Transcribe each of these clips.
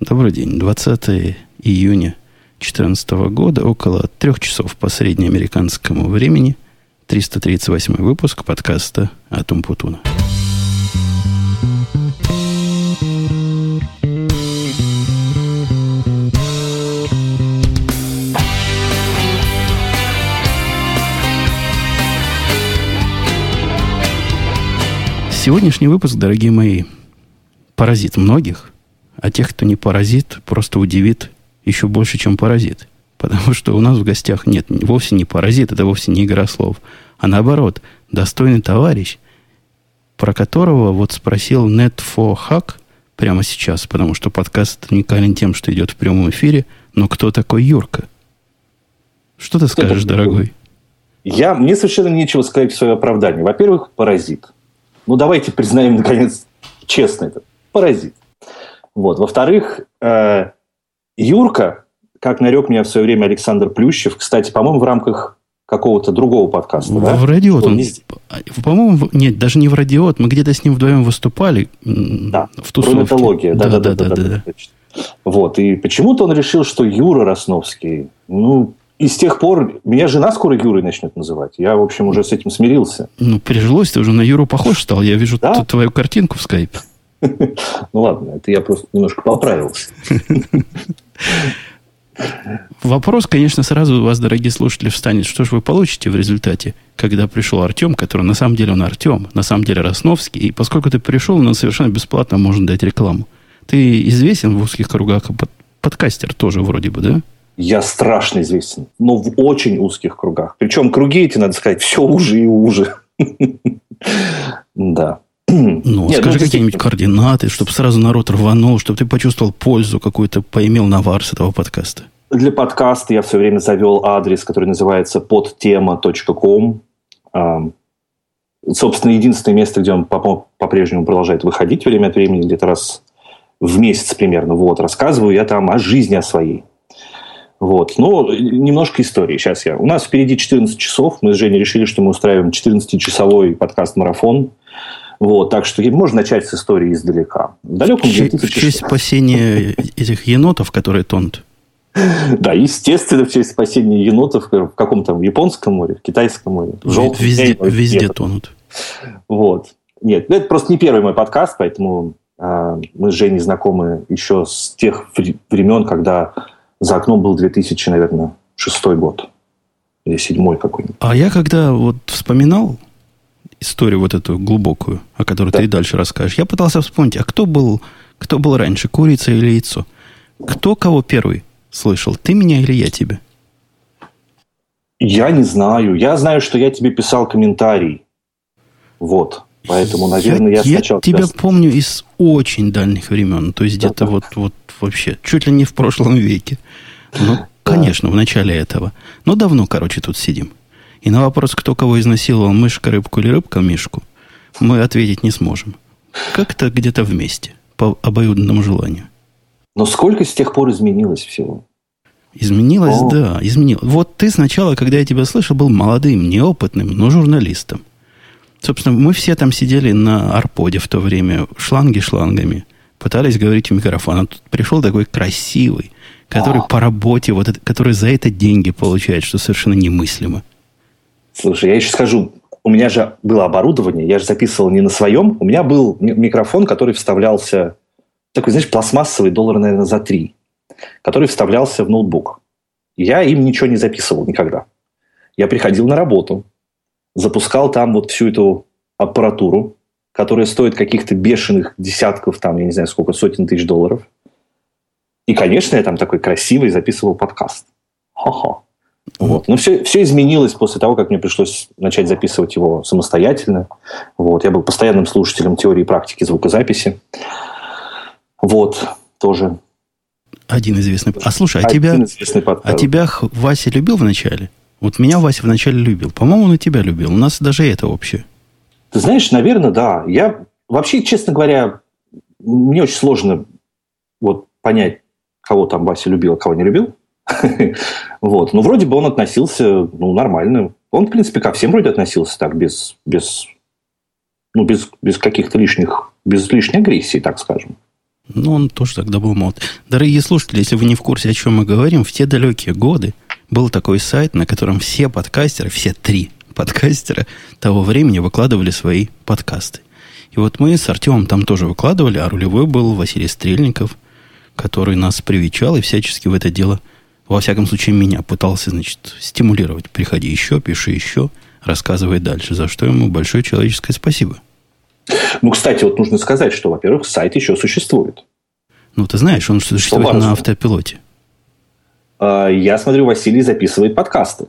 Добрый день. 20 июня 2014 года, около трех часов по среднеамериканскому времени, 338 выпуск подкаста «Атум Путуна». Сегодняшний выпуск, дорогие мои, поразит многих, а тех, кто не паразит, просто удивит еще больше, чем паразит. Потому что у нас в гостях нет вовсе не паразит, это вовсе не игра слов, а наоборот, достойный товарищ, про которого вот спросил Net4Hack прямо сейчас, потому что подкаст уникален тем, что идет в прямом эфире, но кто такой Юрка? Что ты скажешь, дорогой? Я, мне совершенно нечего сказать в свое оправдание. Во-первых, паразит. Ну, давайте признаем, наконец, честно это. Паразит. Вот. Во-вторых, э, Юрка, как нарек меня в свое время Александр Плющев, кстати, по-моему, в рамках какого-то другого подкаста. В, да? в радиот. Он, он по-моему, нет, даже не в радиот. Мы где-то с ним вдвоем выступали. Да, в тусовке. Да, да, да, да, да, да, да. Вот. И почему-то он решил, что Юра Росновский, ну, и с тех пор меня жена скоро Юрой начнет называть. Я, в общем, уже с этим смирился. Ну, прижилось, ты уже на Юру похож стал. Я вижу да? твою картинку в скайпе. Ну ладно, это я просто немножко поправился. Вопрос, конечно, сразу у вас, дорогие слушатели, встанет. Что же вы получите в результате, когда пришел Артем, который на самом деле он Артем, на самом деле Росновский, и поскольку ты пришел, он совершенно бесплатно можно дать рекламу. Ты известен в узких кругах, под, подкастер тоже вроде бы, да? Я страшно известен, но в очень узких кругах. Причем круги эти, надо сказать, все уже и уже. Да. Ну, Нет, скажи ну, какие-нибудь координаты, чтобы сразу народ рванул, чтобы ты почувствовал пользу какую-то, поимел навар с этого подкаста. Для подкаста я все время завел адрес, который называется podtema.com. Собственно, единственное место, где он по-прежнему продолжает выходить время от времени, где-то раз в месяц примерно. Вот, рассказываю я там о жизни о своей. Вот. Но немножко истории. Сейчас я. У нас впереди 14 часов. Мы с Женей решили, что мы устраиваем 14-часовой подкаст-марафон. Вот, так что можно начать с истории издалека. В далеком в, 2006... в честь спасения этих енотов, которые тонут. Да, естественно, в честь спасения енотов в каком-то японском море, в китайском море. В желтом везде, море, везде тонут. Вот. Нет, это просто не первый мой подкаст, поэтому э, мы с Женей знакомы еще с тех времен, когда за окном был 2000, наверное, шестой год. Или седьмой какой-нибудь. А я когда вот вспоминал историю вот эту глубокую, о которой да. ты и дальше расскажешь, я пытался вспомнить, а кто был, кто был раньше, курица или яйцо? Кто кого первый слышал? Ты меня или я тебя? Я не знаю. Я знаю, что я тебе писал комментарий. Вот. Поэтому, наверное, я, я сначала... Я тебя помню из очень дальних времен. То есть, где-то вот, вот вообще, чуть ли не в прошлом веке. Ну, конечно, в начале этого. Но давно, короче, тут сидим. И на вопрос, кто кого изнасиловал, мышка, рыбку или рыбка, мишку, мы ответить не сможем. Как-то где-то вместе, по обоюдному желанию. Но сколько с тех пор изменилось всего? Изменилось, О. да, изменилось. Вот ты сначала, когда я тебя слышал, был молодым, неопытным, но журналистом. Собственно, мы все там сидели на арподе в то время, шланги шлангами, пытались говорить в микрофон. А тут пришел такой красивый, который а. по работе, вот это, который за это деньги получает, что совершенно немыслимо. Слушай, я еще скажу, у меня же было оборудование, я же записывал не на своем, у меня был микрофон, который вставлялся, такой, знаешь, пластмассовый, доллар, наверное, за три, который вставлялся в ноутбук. Я им ничего не записывал никогда. Я приходил на работу, запускал там вот всю эту аппаратуру, которая стоит каких-то бешеных десятков, там, я не знаю, сколько, сотен тысяч долларов. И, конечно, я там такой красивый записывал подкаст. Ха-ха. Вот. Но все, все изменилось после того, как мне пришлось начать записывать его самостоятельно. Вот. Я был постоянным слушателем теории и практики звукозаписи. Вот, тоже. Один известный. А слушай, а тебя, а тебя Вася любил вначале? Вот меня Вася вначале любил. По-моему, он и тебя любил. У нас даже это общее. Ты знаешь, наверное, да. Я вообще, честно говоря, мне очень сложно вот понять, кого там Вася любил, а кого не любил. вот. Но вроде бы он относился ну, нормально. Он, в принципе, ко всем вроде относился так, без, без, ну, без, без каких-то лишних, без лишней агрессии, так скажем. Ну, он тоже тогда был молод. Дорогие слушатели, если вы не в курсе, о чем мы говорим, в те далекие годы был такой сайт, на котором все подкастеры, все три подкастера того времени выкладывали свои подкасты. И вот мы с Артемом там тоже выкладывали, а рулевой был Василий Стрельников, который нас привечал и всячески в это дело, во всяком случае, меня пытался, значит, стимулировать. Приходи еще, пиши еще, рассказывай дальше, за что ему большое человеческое спасибо. Ну, кстати, вот нужно сказать, что, во-первых, сайт еще существует. Ну, ты знаешь, он существует на автопилоте. А, я смотрю, Василий записывает подкасты.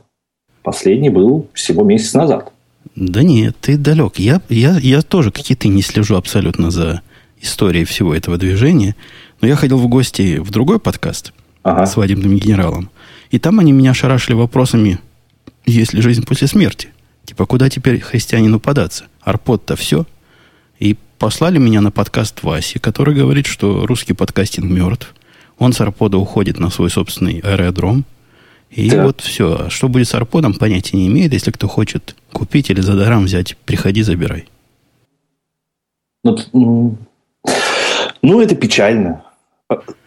Последний был всего месяц назад. Да нет, ты далек. Я, я, я тоже, как и ты, не слежу абсолютно за историей всего этого движения. Но я ходил в гости в другой подкаст ага. с свадебным генералом. И там они меня шарашили вопросами, есть ли жизнь после смерти. Типа, куда теперь христианину податься? Арпод-то все. И послали меня на подкаст Васи, который говорит, что русский подкастинг мертв. Он с Арпода уходит на свой собственный аэродром. И да. вот все. А что будет с Арподом, понятия не имеет. Если кто хочет купить или за даром взять, приходи, забирай. Ну, ну, это печально.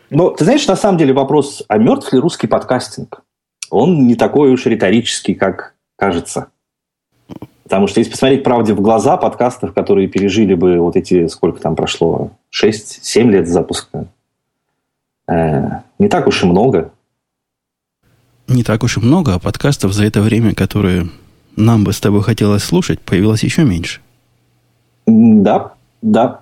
Но ты знаешь, на самом деле вопрос, а мертв ли русский подкастинг? Он не такой уж риторический, как кажется. Потому что если посмотреть правде в глаза подкастов, которые пережили бы вот эти, сколько там прошло, 6-7 лет запуска, э, не так уж и много. Не так уж и много, а подкастов за это время, которые нам бы с тобой хотелось слушать, появилось еще меньше. Да, да.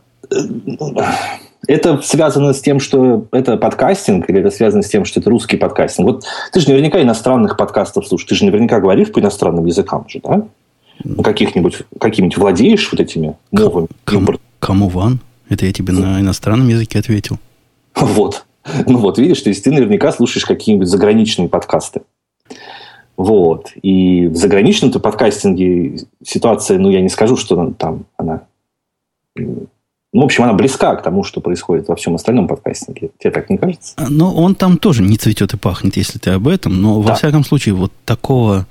Это связано с тем, что это подкастинг, или это связано с тем, что это русский подкастинг? Вот ты же наверняка иностранных подкастов слушаешь, ты же наверняка говоришь по иностранным языкам же, да? каких-нибудь, какими-нибудь владеешь вот этими новыми? Кому, кому ван? Это я тебе на иностранном языке ответил. Вот. Ну вот, видишь, то есть ты наверняка слушаешь какие-нибудь заграничные подкасты. Вот. И в заграничном-то подкастинге ситуация, ну, я не скажу, что там она... Ну, в общем, она близка к тому, что происходит во всем остальном подкастинге. Тебе так не кажется? Ну, он там тоже не цветет и пахнет, если ты об этом. Но, да. во всяком случае, вот такого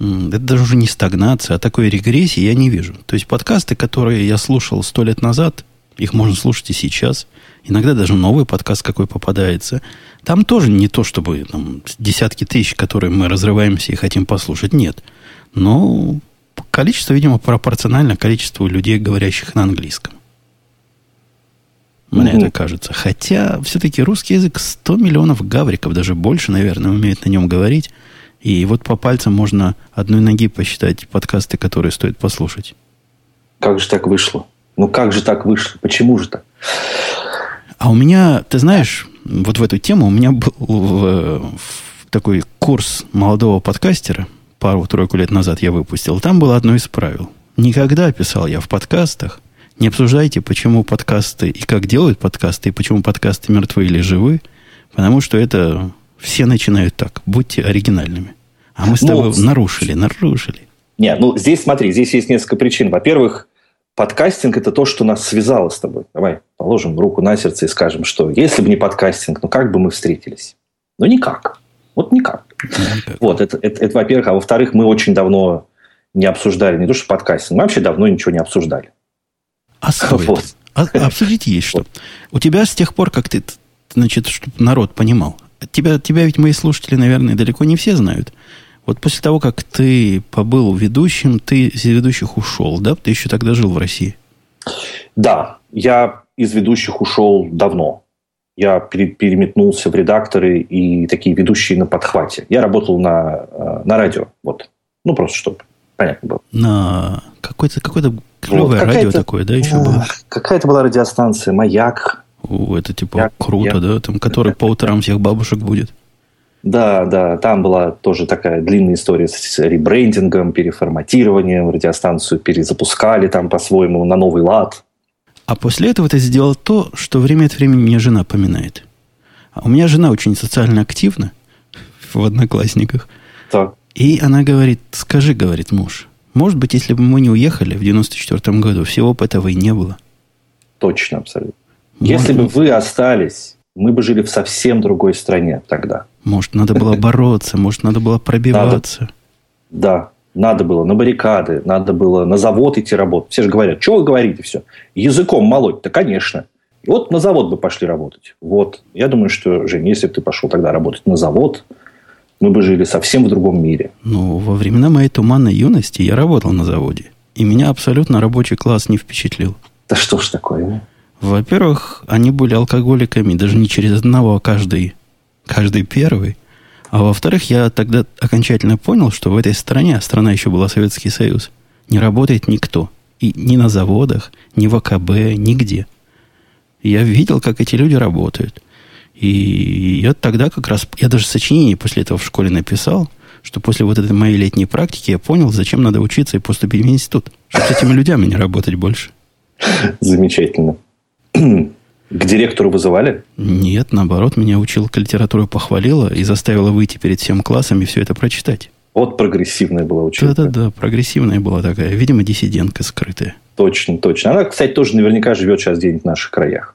это даже уже не стагнация, а такой регрессии я не вижу. То есть подкасты, которые я слушал сто лет назад, их можно слушать и сейчас. Иногда даже новый подкаст какой попадается. Там тоже не то, чтобы там, десятки тысяч, которые мы разрываемся и хотим послушать. Нет. Но количество, видимо, пропорционально количеству людей, говорящих на английском. Мне это кажется. Хотя все-таки русский язык 100 миллионов гавриков, даже больше, наверное, умеют на нем говорить. И вот по пальцам можно одной ноги посчитать подкасты, которые стоит послушать. Как же так вышло? Ну как же так вышло? Почему же так? А у меня, ты знаешь, вот в эту тему у меня был в, в такой курс молодого подкастера, пару-тройку лет назад я выпустил. Там было одно из правил. Никогда, писал я в подкастах, не обсуждайте, почему подкасты и как делают подкасты, и почему подкасты мертвы или живы, потому что это все начинают так. Будьте оригинальными. А мы с тобой ну, нарушили, нарушили. Нет, ну здесь смотри, здесь есть несколько причин. Во-первых, подкастинг – это то, что нас связало с тобой. Давай положим руку на сердце и скажем, что если бы не подкастинг, ну как бы мы встретились? Ну никак. Вот никак. никак. Вот, это, это, это во-первых. А во-вторых, мы очень давно не обсуждали не то, что подкастинг, мы вообще давно ничего не обсуждали. А стоит? Вот. А, обсудить есть что. У тебя с тех пор, как ты, значит, чтобы народ понимал, тебя, тебя ведь мои слушатели, наверное, далеко не все знают. Вот после того, как ты побыл ведущим, ты из ведущих ушел, да? Ты еще тогда жил в России. Да, я из ведущих ушел давно. Я переметнулся в редакторы и такие ведущие на подхвате. Я работал на, э, на радио. Вот. Ну, просто чтобы понятно было. На какое-то какое клевое вот, радио такое, да, еще было? Какая-то была радиостанция «Маяк». О, это типа я, круто, я, да? Там, который по утрам всех бабушек будет. Да, да, там была тоже такая длинная история с ребрендингом, переформатированием, радиостанцию перезапускали там по-своему на новый лад. А после этого ты сделал то, что время от времени мне жена поминает. А у меня жена очень социально активна в одноклассниках. Так. И она говорит, скажи, говорит муж, может быть, если бы мы не уехали в 94 году, всего бы этого и не было. Точно, абсолютно. Если бы вы остались, мы бы жили в совсем другой стране тогда. Может, надо было бороться, может, надо было пробиваться. Да, надо было на баррикады, надо было на завод идти работать. Все же говорят, что вы говорите все? Языком молоть? Да, конечно. Вот на завод бы пошли работать. Вот. Я думаю, что, Жень, если бы ты пошел тогда работать на завод, мы бы жили совсем в другом мире. Ну, во времена моей туманной юности я работал на заводе. И меня абсолютно рабочий класс не впечатлил. Да что ж такое? Во-первых, они были алкоголиками, даже не через одного, а каждый, каждый первый. А во-вторых, я тогда окончательно понял, что в этой стране, а страна еще была Советский Союз, не работает никто. И ни на заводах, ни в АКБ, нигде. Я видел, как эти люди работают. И я тогда как раз, я даже сочинение после этого в школе написал, что после вот этой моей летней практики я понял, зачем надо учиться и поступить в институт. Чтобы с этими людьми не работать больше. Замечательно. К директору вызывали? Нет, наоборот, меня училка литературы похвалила и заставила выйти перед всем классом и все это прочитать. Вот прогрессивная была училка. Да-да-да, прогрессивная была такая. Видимо, диссидентка скрытая. Точно, точно. Она, кстати, тоже наверняка живет сейчас где-нибудь в наших краях.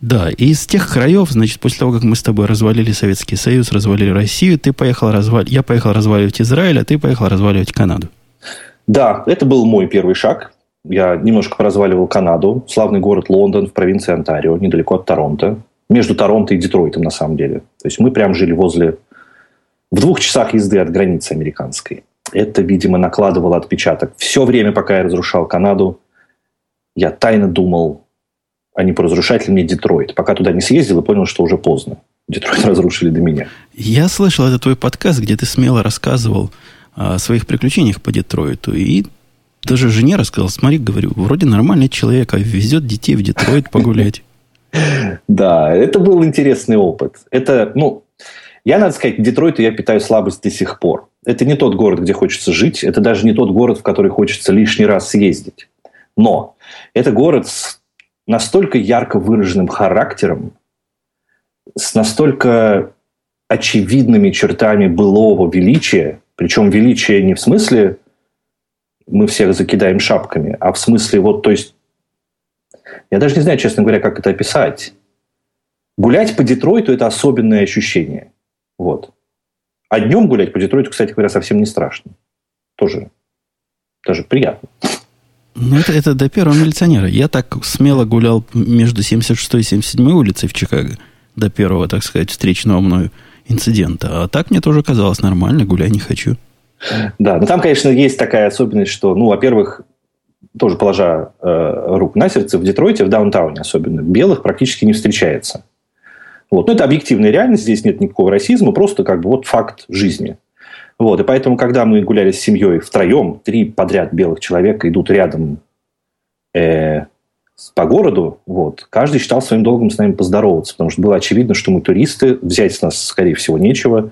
Да, и из тех краев, значит, после того, как мы с тобой развалили Советский Союз, развалили Россию, ты поехал разваливать, я поехал разваливать Израиль, а ты поехал разваливать Канаду. Да, это был мой первый шаг. Я немножко поразваливал Канаду, славный город Лондон в провинции Онтарио, недалеко от Торонто. Между Торонто и Детройтом, на самом деле. То есть мы прям жили возле... В двух часах езды от границы американской. Это, видимо, накладывало отпечаток. Все время, пока я разрушал Канаду, я тайно думал, а не поразрушать ли мне Детройт. Пока туда не съездил и понял, что уже поздно. Детройт разрушили до меня. Я слышал, это твой подкаст, где ты смело рассказывал о своих приключениях по Детройту. И даже жене рассказал, смотри, говорю, вроде нормальный человек, а везет детей в Детройт погулять. Да, это был интересный опыт. Это, ну, я, надо сказать, к Детройту я питаю слабость до сих пор. Это не тот город, где хочется жить. Это даже не тот город, в который хочется лишний раз съездить. Но это город с настолько ярко выраженным характером, с настолько очевидными чертами былого величия, причем величие не в смысле мы всех закидаем шапками, а в смысле вот, то есть, я даже не знаю, честно говоря, как это описать. Гулять по Детройту – это особенное ощущение. Вот. А днем гулять по Детройту, кстати говоря, совсем не страшно. Тоже даже приятно. Ну, это, это до первого милиционера. Я так смело гулял между 76 и 77 улицей в Чикаго до первого, так сказать, встречного мною инцидента. А так мне тоже казалось нормально, гуляй не хочу. Да, но там, конечно, есть такая особенность, что, ну, во-первых, тоже положа э, руку на сердце, в Детройте, в даунтауне особенно, белых практически не встречается. Вот. Ну, это объективная реальность, здесь нет никакого расизма, просто как бы вот факт жизни. Вот, и поэтому, когда мы гуляли с семьей втроем, три подряд белых человека идут рядом э, по городу, вот, каждый считал своим долгом с нами поздороваться, потому что было очевидно, что мы туристы, взять с нас, скорее всего, нечего.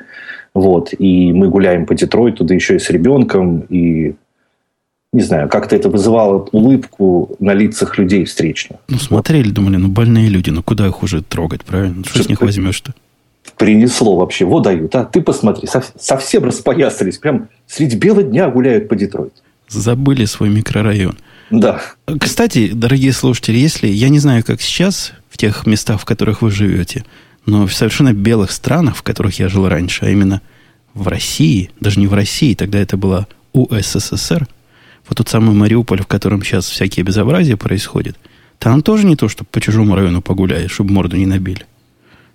Вот, и мы гуляем по Детройту, да еще и с ребенком, и не знаю, как-то это вызывало улыбку на лицах людей встречных. Ну, смотрели, думали, ну, больные люди, ну, куда их уже трогать, правильно? Что, что с них возьмешь-то? Принесло вообще, вот дают, а ты посмотри, совсем распоясались, прям среди бела дня гуляют по Детройту. Забыли свой микрорайон. Да. Кстати, дорогие слушатели, если, я не знаю, как сейчас, в тех местах, в которых вы живете, но в совершенно белых странах, в которых я жил раньше, а именно в России, даже не в России, тогда это была УССР, вот тот самый Мариуполь, в котором сейчас всякие безобразия происходят, там тоже не то, чтобы по чужому району погуляешь, чтобы морду не набили.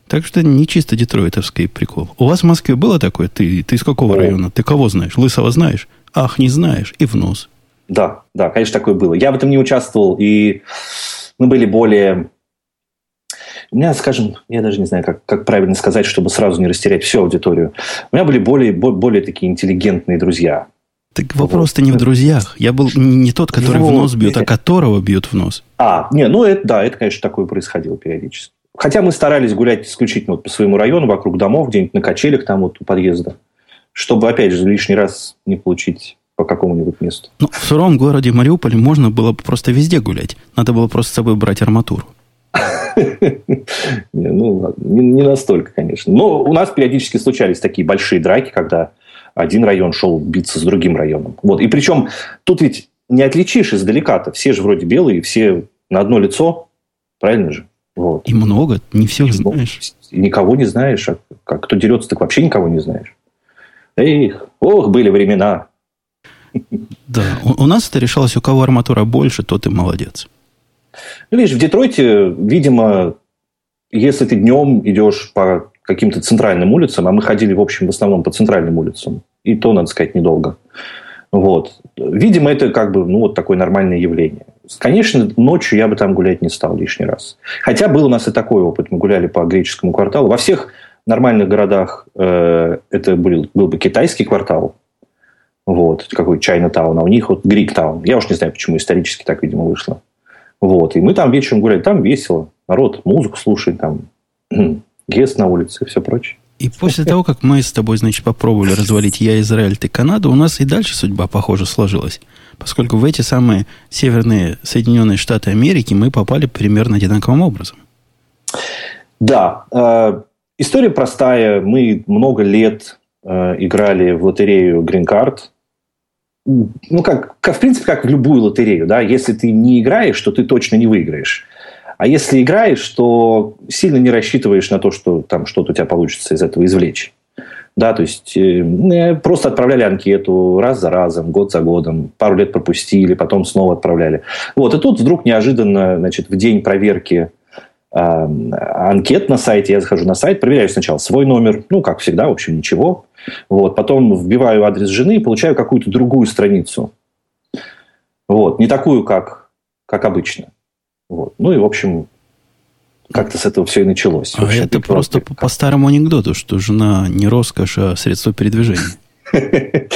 Так что не чисто детройтовский прикол. У вас в Москве было такое? Ты, ты из какого О. района? Ты кого знаешь? Лысого знаешь? Ах, не знаешь. И в нос. Да, да, конечно, такое было. Я в этом не участвовал, и мы были более... У меня, скажем, я даже не знаю, как, как правильно сказать, чтобы сразу не растерять всю аудиторию. У меня были более, более такие интеллигентные друзья. Так вопрос-то не в друзьях. Я был не тот, который вот. в нос бьет, а которого бьют в нос. А, не, ну это да, это, конечно, такое происходило периодически. Хотя мы старались гулять исключительно вот по своему району, вокруг домов, где-нибудь на качелях там вот у подъезда, чтобы, опять же, лишний раз не получить по какому-нибудь месту. Ну, в суровом городе Мариуполе можно было бы просто везде гулять. Надо было просто с собой брать арматуру. Ну, не настолько, конечно. Но у нас периодически случались такие большие драки, когда один район шел биться с другим районом. Вот. И причем тут ведь не отличишь издалека-то. Все же вроде белые, все на одно лицо. Правильно же? Вот. И много, не всех и знаешь. Никого не знаешь. А как, кто дерется, так вообще никого не знаешь. Эх, ох, были времена. Да, у, у нас это решалось, у кого арматура больше, тот и молодец. Ну, видишь, в Детройте, видимо, если ты днем идешь по каким-то центральным улицам, а мы ходили, в общем, в основном по центральным улицам, и то, надо сказать, недолго. Вот. Видимо, это как бы, ну, вот такое нормальное явление. Конечно, ночью я бы там гулять не стал лишний раз. Хотя был у нас и такой опыт. Мы гуляли по греческому кварталу. Во всех нормальных городах э, это был, был бы китайский квартал, вот, какой Чайна-таун, а у них вот Грик-таун. Я уж не знаю, почему исторически так, видимо, вышло. Вот, и мы там вечером гуляли, там весело. Народ музыку слушает, там гес на улице и все прочее. И после того, как мы с тобой, значит, попробовали развалить я Израиль, ты Канаду, у нас и дальше судьба, похоже, сложилась. Поскольку в эти самые северные Соединенные Штаты Америки мы попали примерно одинаковым образом. Да. Э, история простая. Мы много лет э, играли в лотерею Green Card. Ну, как, как, в принципе, как в любую лотерею. Да? Если ты не играешь, то ты точно не выиграешь. А если играешь, то сильно не рассчитываешь на то, что там что-то у тебя получится из этого извлечь. Да, то есть э, просто отправляли анкету раз за разом, год за годом, пару лет пропустили, потом снова отправляли. Вот, и тут вдруг неожиданно, значит, в день проверки э, анкет на сайте, я захожу на сайт, проверяю сначала свой номер, ну, как всегда, в общем, ничего. Вот, потом вбиваю адрес жены и получаю какую-то другую страницу. Вот, не такую, как, как обычно. Вот. Ну и, в общем, как-то с этого все и началось. А общем, это просто по, по старому анекдоту, что жена не роскошь, а средство передвижения.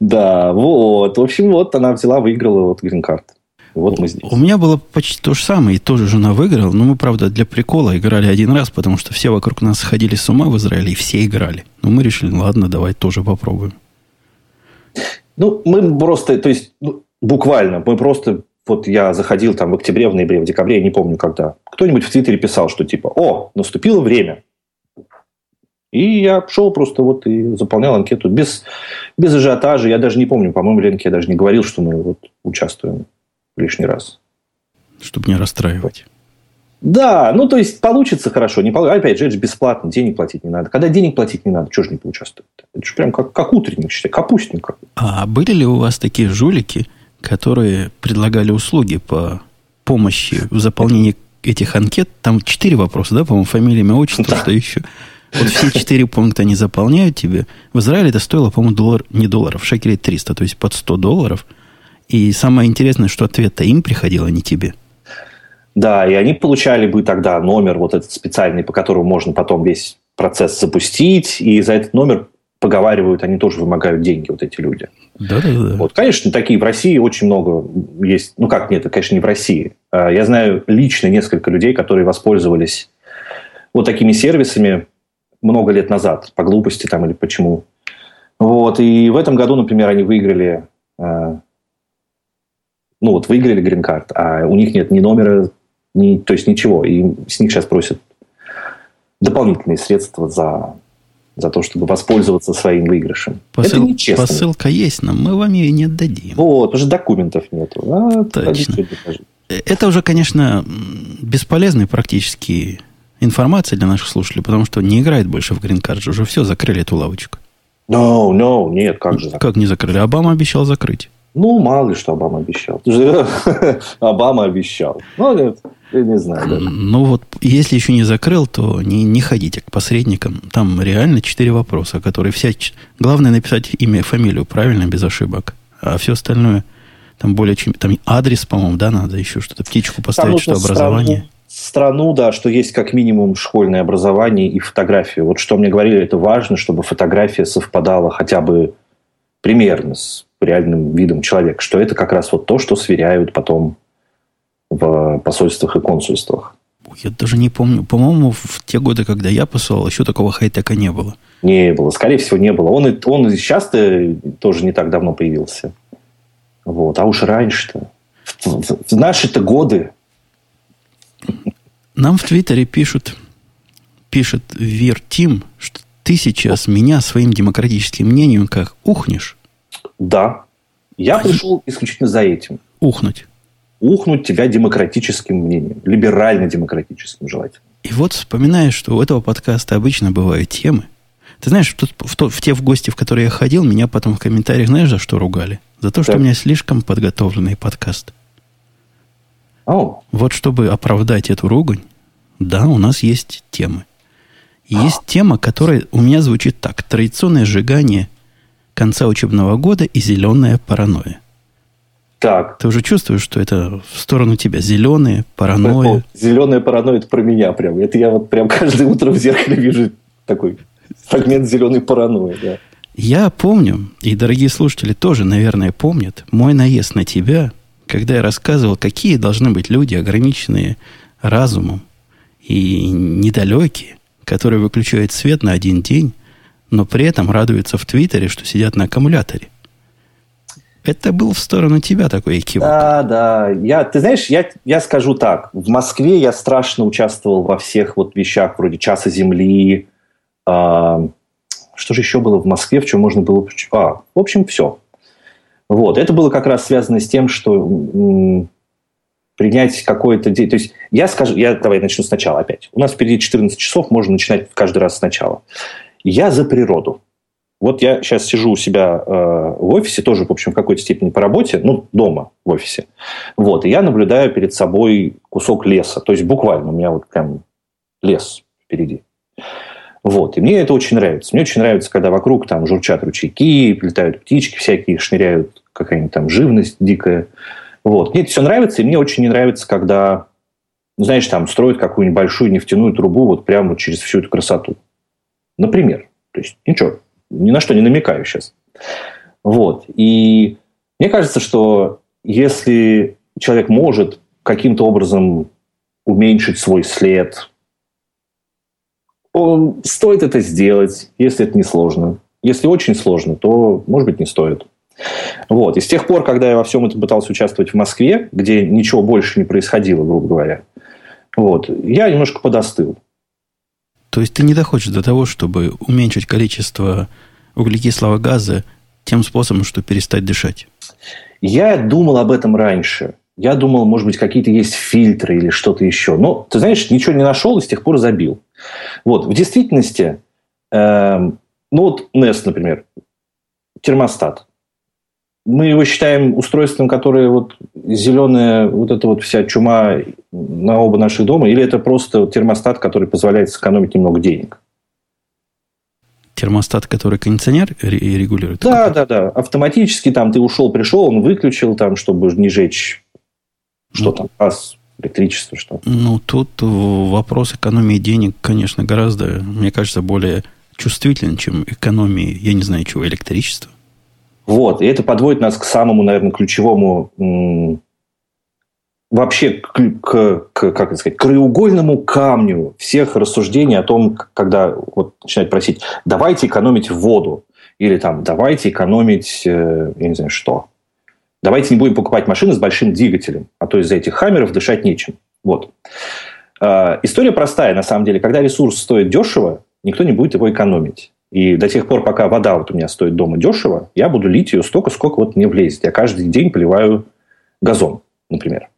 Да, вот. В общем, вот она взяла, выиграла вот грин-карт. Вот мы здесь. У меня было почти то же самое, и тоже жена выиграла. Но мы, правда, для прикола играли один раз, потому что все вокруг нас сходили с ума в Израиле, и все играли. Но мы решили, ладно, давай тоже попробуем. Ну, мы просто, то есть, ну, буквально, мы просто вот я заходил там в октябре, в ноябре, в декабре, я не помню когда, кто-нибудь в Твиттере писал, что типа, о, наступило время. И я шел просто вот и заполнял анкету без, без ажиотажа. Я даже не помню, по-моему, Ленке я даже не говорил, что мы вот участвуем лишний раз. Чтобы не расстраивать. Да, ну то есть получится хорошо. Не, опять же, это же бесплатно, денег платить не надо. Когда денег платить не надо, что же не поучаствовать? Это же прям как, как утренник, считай, капустник. А были ли у вас такие жулики, которые предлагали услуги по помощи в заполнении этих анкет. Там четыре вопроса, да, по-моему, фамилия, имя, отчество, да. что еще. Вот все четыре пункта они заполняют тебе. В Израиле это стоило, по-моему, доллар, не долларов, шекелей 300, то есть под 100 долларов. И самое интересное, что ответ-то им приходил, а не тебе. Да, и они получали бы тогда номер вот этот специальный, по которому можно потом весь процесс запустить, и за этот номер поговаривают, они тоже вымогают деньги, вот эти люди. Да, да, да. Вот, конечно, такие в России очень много есть. Ну как, нет, это, конечно, не в России. А, я знаю лично несколько людей, которые воспользовались вот такими сервисами много лет назад, по глупости там или почему. Вот, и в этом году, например, они выиграли, а, ну вот выиграли грин-карт, а у них нет ни номера, ни, то есть ничего. И с них сейчас просят дополнительные средства за за то, чтобы воспользоваться своим выигрышем. Посыл, Это нечестно. Посылка есть, но мы вам ее не отдадим. Вот, уже документов нету. А, Точно. Это уже, конечно, бесполезная практически информация для наших слушателей, потому что не играет больше в Green Card. Уже все, закрыли эту лавочку. No, no, нет, как же. Как не закрыли? Обама обещал закрыть. Ну, мало ли, что Обама обещал. Обама обещал. Ну, нет, я не знаю. Даже. Ну, вот, если еще не закрыл, то не, не ходите к посредникам. Там реально четыре вопроса, которые вся... Главное написать имя, фамилию правильно, без ошибок. А все остальное, там более чем... Там адрес, по-моему, да, надо еще что-то, птичку поставить, что образование. Страну, да, что есть как минимум школьное образование и фотографию. Вот что мне говорили, это важно, чтобы фотография совпадала хотя бы примерно с реальным видом человека, что это как раз вот то, что сверяют потом в посольствах и консульствах. Я даже не помню. По-моему, в те годы, когда я посылал, еще такого хай-тека не было. Не было. Скорее всего, не было. Он, он и сейчас-то тоже не так давно появился. Вот. А уж раньше-то. В, в, в наши-то годы. Нам в Твиттере пишут, пишет Вир Тим, что ты сейчас меня своим демократическим мнением как ухнешь. Да. Я а пришел исключительно за этим. Ухнуть. Ухнуть тебя демократическим мнением. Либерально-демократическим желательно. И вот вспоминаешь, что у этого подкаста обычно бывают темы. Ты знаешь, тут, в, то, в те в гости, в которые я ходил, меня потом в комментариях, знаешь, за что ругали? За то, что так. у меня слишком подготовленный подкаст. Oh. Вот чтобы оправдать эту ругань, да, у нас есть темы. Есть тема, которая у меня звучит так. Традиционное сжигание конца учебного года и зеленая паранойя. Так. Ты уже чувствуешь, что это в сторону тебя зеленые, паранойя? Зеленая паранойя это про меня прям. Это я вот прям каждое утро в зеркале вижу такой фрагмент зеленой паранойи. Да. Я помню, и дорогие слушатели тоже, наверное, помнят, мой наезд на тебя, когда я рассказывал, какие должны быть люди, ограниченные разумом и недалекие, которые выключают свет на один день, но при этом радуются в Твиттере, что сидят на аккумуляторе. Это был в сторону тебя такой экивок. Да, да. Я, ты знаешь, я, я скажу так. В Москве я страшно участвовал во всех вот вещах вроде «Часа Земли», э, что же еще было в Москве, в чем можно было... А, в общем, все. Вот. Это было как раз связано с тем, что м- принять какое-то... То есть я скажу... Я, давай начну сначала опять. У нас впереди 14 часов, можно начинать каждый раз сначала. Я за природу. Вот я сейчас сижу у себя э, в офисе, тоже, в общем, в какой-то степени по работе, ну, дома в офисе. Вот, и я наблюдаю перед собой кусок леса. То есть, буквально у меня вот прям лес впереди. Вот. И мне это очень нравится. Мне очень нравится, когда вокруг там журчат ручейки, летают птички всякие, шныряют какая-нибудь там живность дикая. Вот. Мне это все нравится, и мне очень не нравится, когда, знаешь, там строят какую-нибудь большую нефтяную трубу вот прямо через всю эту красоту. Например. То есть, ничего, ни на что не намекаю сейчас. Вот. И мне кажется, что если человек может каким-то образом уменьшить свой след, стоит это сделать, если это не сложно. Если очень сложно, то, может быть, не стоит. Вот. И с тех пор, когда я во всем этом пытался участвовать в Москве, где ничего больше не происходило, грубо говоря, вот, я немножко подостыл. То есть ты не доходишь до того, чтобы уменьшить количество углекислого газа тем способом, что перестать дышать? Я думал об этом раньше. Я думал, может быть, какие-то есть фильтры или что-то еще. Но, ты знаешь, ничего не нашел и с тех пор забил. Вот, в действительности, э, ну вот Nest, например, термостат. Мы его считаем устройством, которое вот зеленая вот эта вот вся чума на оба наших дома, или это просто термостат, который позволяет сэкономить немного денег? термостат, который кондиционер регулирует? Да, да, да. Автоматически там ты ушел, пришел, он выключил там, чтобы не жечь что ну, там, газ, электричество, что. Ну, тут вопрос экономии денег, конечно, гораздо, мне кажется, более чувствителен, чем экономии, я не знаю чего, электричества. Вот, и это подводит нас к самому, наверное, ключевому вообще к, к, к, как это сказать, краеугольному камню всех рассуждений о том, когда вот начинают просить, давайте экономить воду, или там, давайте экономить, э, я не знаю, что. Давайте не будем покупать машины с большим двигателем, а то из-за этих хаммеров дышать нечем. Вот. Э, история простая, на самом деле. Когда ресурс стоит дешево, никто не будет его экономить. И до тех пор, пока вода вот у меня стоит дома дешево, я буду лить ее столько, сколько вот мне влезет. Я каждый день поливаю газон, например.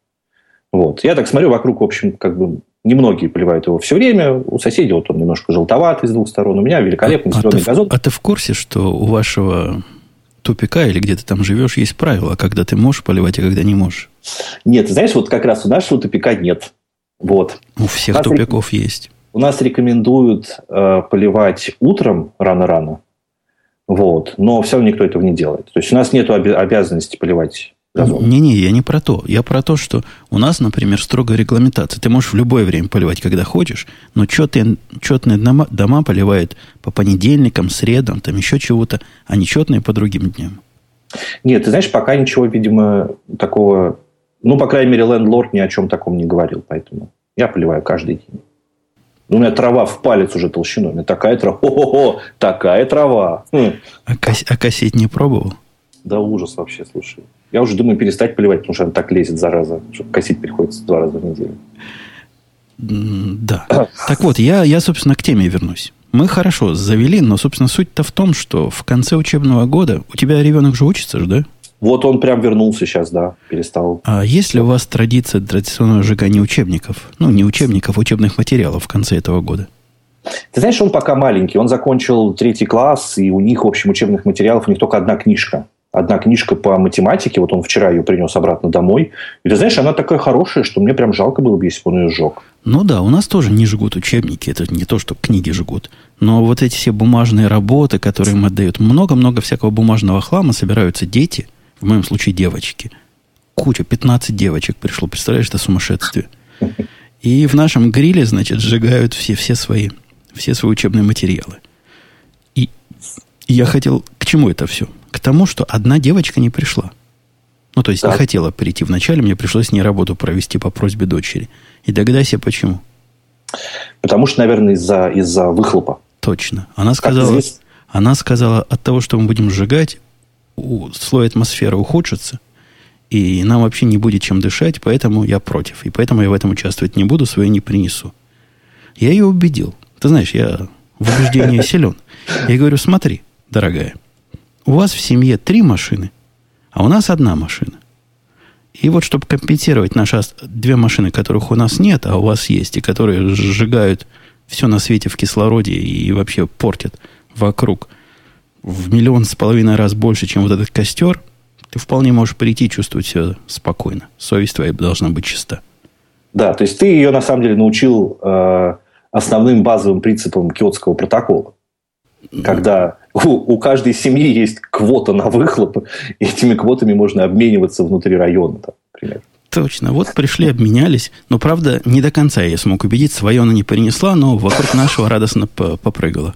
Вот. Я так смотрю, вокруг, в общем, как бы немногие поливают его все время. У соседей вот он немножко желтоватый с двух сторон. У меня великолепный а, зеленый а газон. А ты в курсе, что у вашего тупика или где ты там живешь, есть правило, когда ты можешь поливать, а когда не можешь. Нет, ты знаешь, вот как раз у нашего тупика нет. Вот. У всех у тупиков рек... есть. У нас рекомендуют э, поливать утром рано-рано. Вот. Но все равно никто этого не делает. То есть у нас нет обязанности поливать не-не, я не про то. Я про то, что у нас, например, строгая регламентация. Ты можешь в любое время поливать, когда хочешь, но четные, четные дома, дома поливают по понедельникам, средам, там еще чего-то, а не четные по другим дням. Нет, ты знаешь, пока ничего, видимо, такого... Ну, по крайней мере, лендлорд ни о чем таком не говорил, поэтому я поливаю каждый день. У меня трава в палец уже толщиной. У меня такая трава. О-хо-хо, такая трава. Хм. А, кос... а косить не пробовал? Да ужас вообще, слушай. Я уже думаю перестать поливать, потому что она так лезет, зараза, что косить приходится два раза в неделю. Да. Так вот, я, я, собственно, к теме вернусь. Мы хорошо завели, но, собственно, суть-то в том, что в конце учебного года у тебя ребенок же учится же, да? Вот он прям вернулся сейчас, да, перестал. А есть ли у вас традиция традиционного сжигания учебников? Ну, не учебников, а учебных материалов в конце этого года? Ты знаешь, он пока маленький. Он закончил третий класс, и у них, в общем, учебных материалов у них только одна книжка. одна книжка по математике, вот он вчера ее принес обратно домой. И ты знаешь, она такая хорошая, что мне прям жалко было бы, если бы он ее сжег. Ну да, у нас тоже не жгут учебники, это не то, что книги жгут. Но вот эти все бумажные работы, которые им отдают, много-много всякого бумажного хлама, собираются дети, в моем случае девочки. Куча, 15 девочек пришло, представляешь, это сумасшествие. И в нашем гриле, значит, сжигают все, все, свои, все свои учебные материалы. И я хотел... К чему это все? К тому, что одна девочка не пришла. Ну, то есть так. не хотела прийти вначале, мне пришлось с ней работу провести по просьбе дочери. И догадайся, почему. Потому что, наверное, из-за из выхлопа. Точно. Она сказала, она сказала, от того, что мы будем сжигать, слой атмосферы ухудшится, и нам вообще не будет чем дышать, поэтому я против. И поэтому я в этом участвовать не буду, свое не принесу. Я ее убедил. Ты знаешь, я в убеждении силен. Я говорю, смотри, дорогая, у вас в семье три машины, а у нас одна машина. И вот, чтобы компенсировать наши две машины, которых у нас нет, а у вас есть, и которые сжигают все на свете в кислороде и вообще портят вокруг в миллион с половиной раз больше, чем вот этот костер, ты вполне можешь прийти и чувствовать себя спокойно. Совесть твоя должна быть чиста. Да, то есть ты ее на самом деле научил э, основным базовым принципам Киотского протокола. Когда у, у каждой семьи есть квота на выхлоп, и этими квотами можно обмениваться внутри района, там, например. Точно. Вот пришли, обменялись. Но, правда, не до конца я смог убедить. Свое она не принесла, но вокруг нашего радостно попрыгала.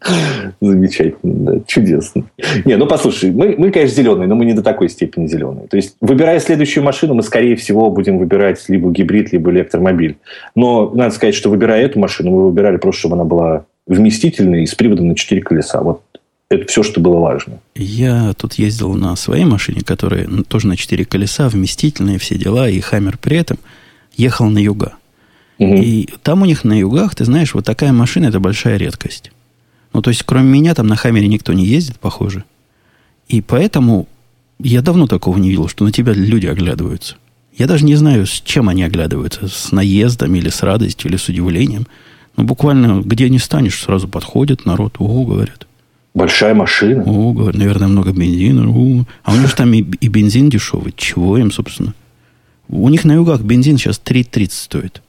Замечательно, да, чудесно. Не, ну послушай, мы, мы, конечно, зеленые, но мы не до такой степени зеленые. То есть, выбирая следующую машину, мы, скорее всего, будем выбирать либо гибрид, либо электромобиль. Но надо сказать, что выбирая эту машину, мы выбирали просто, чтобы она была вместительной и с приводом на четыре колеса. Вот это все, что было важно. Я тут ездил на своей машине, которая тоже на четыре колеса, вместительные все дела, и Хаммер при этом ехал на юга. Угу. И там у них на югах, ты знаешь, вот такая машина – это большая редкость. Ну, то есть, кроме меня, там на Хаммере никто не ездит, похоже. И поэтому я давно такого не видел, что на тебя люди оглядываются. Я даже не знаю, с чем они оглядываются. С наездом или с радостью, или с удивлением. Ну, буквально, где не станешь, сразу подходит народ, ого, говорят. Большая машина. О, говорят, наверное, много бензина. О. А у них там и, и бензин дешевый. Чего им, собственно? У них на югах бензин сейчас 3,30 стоит.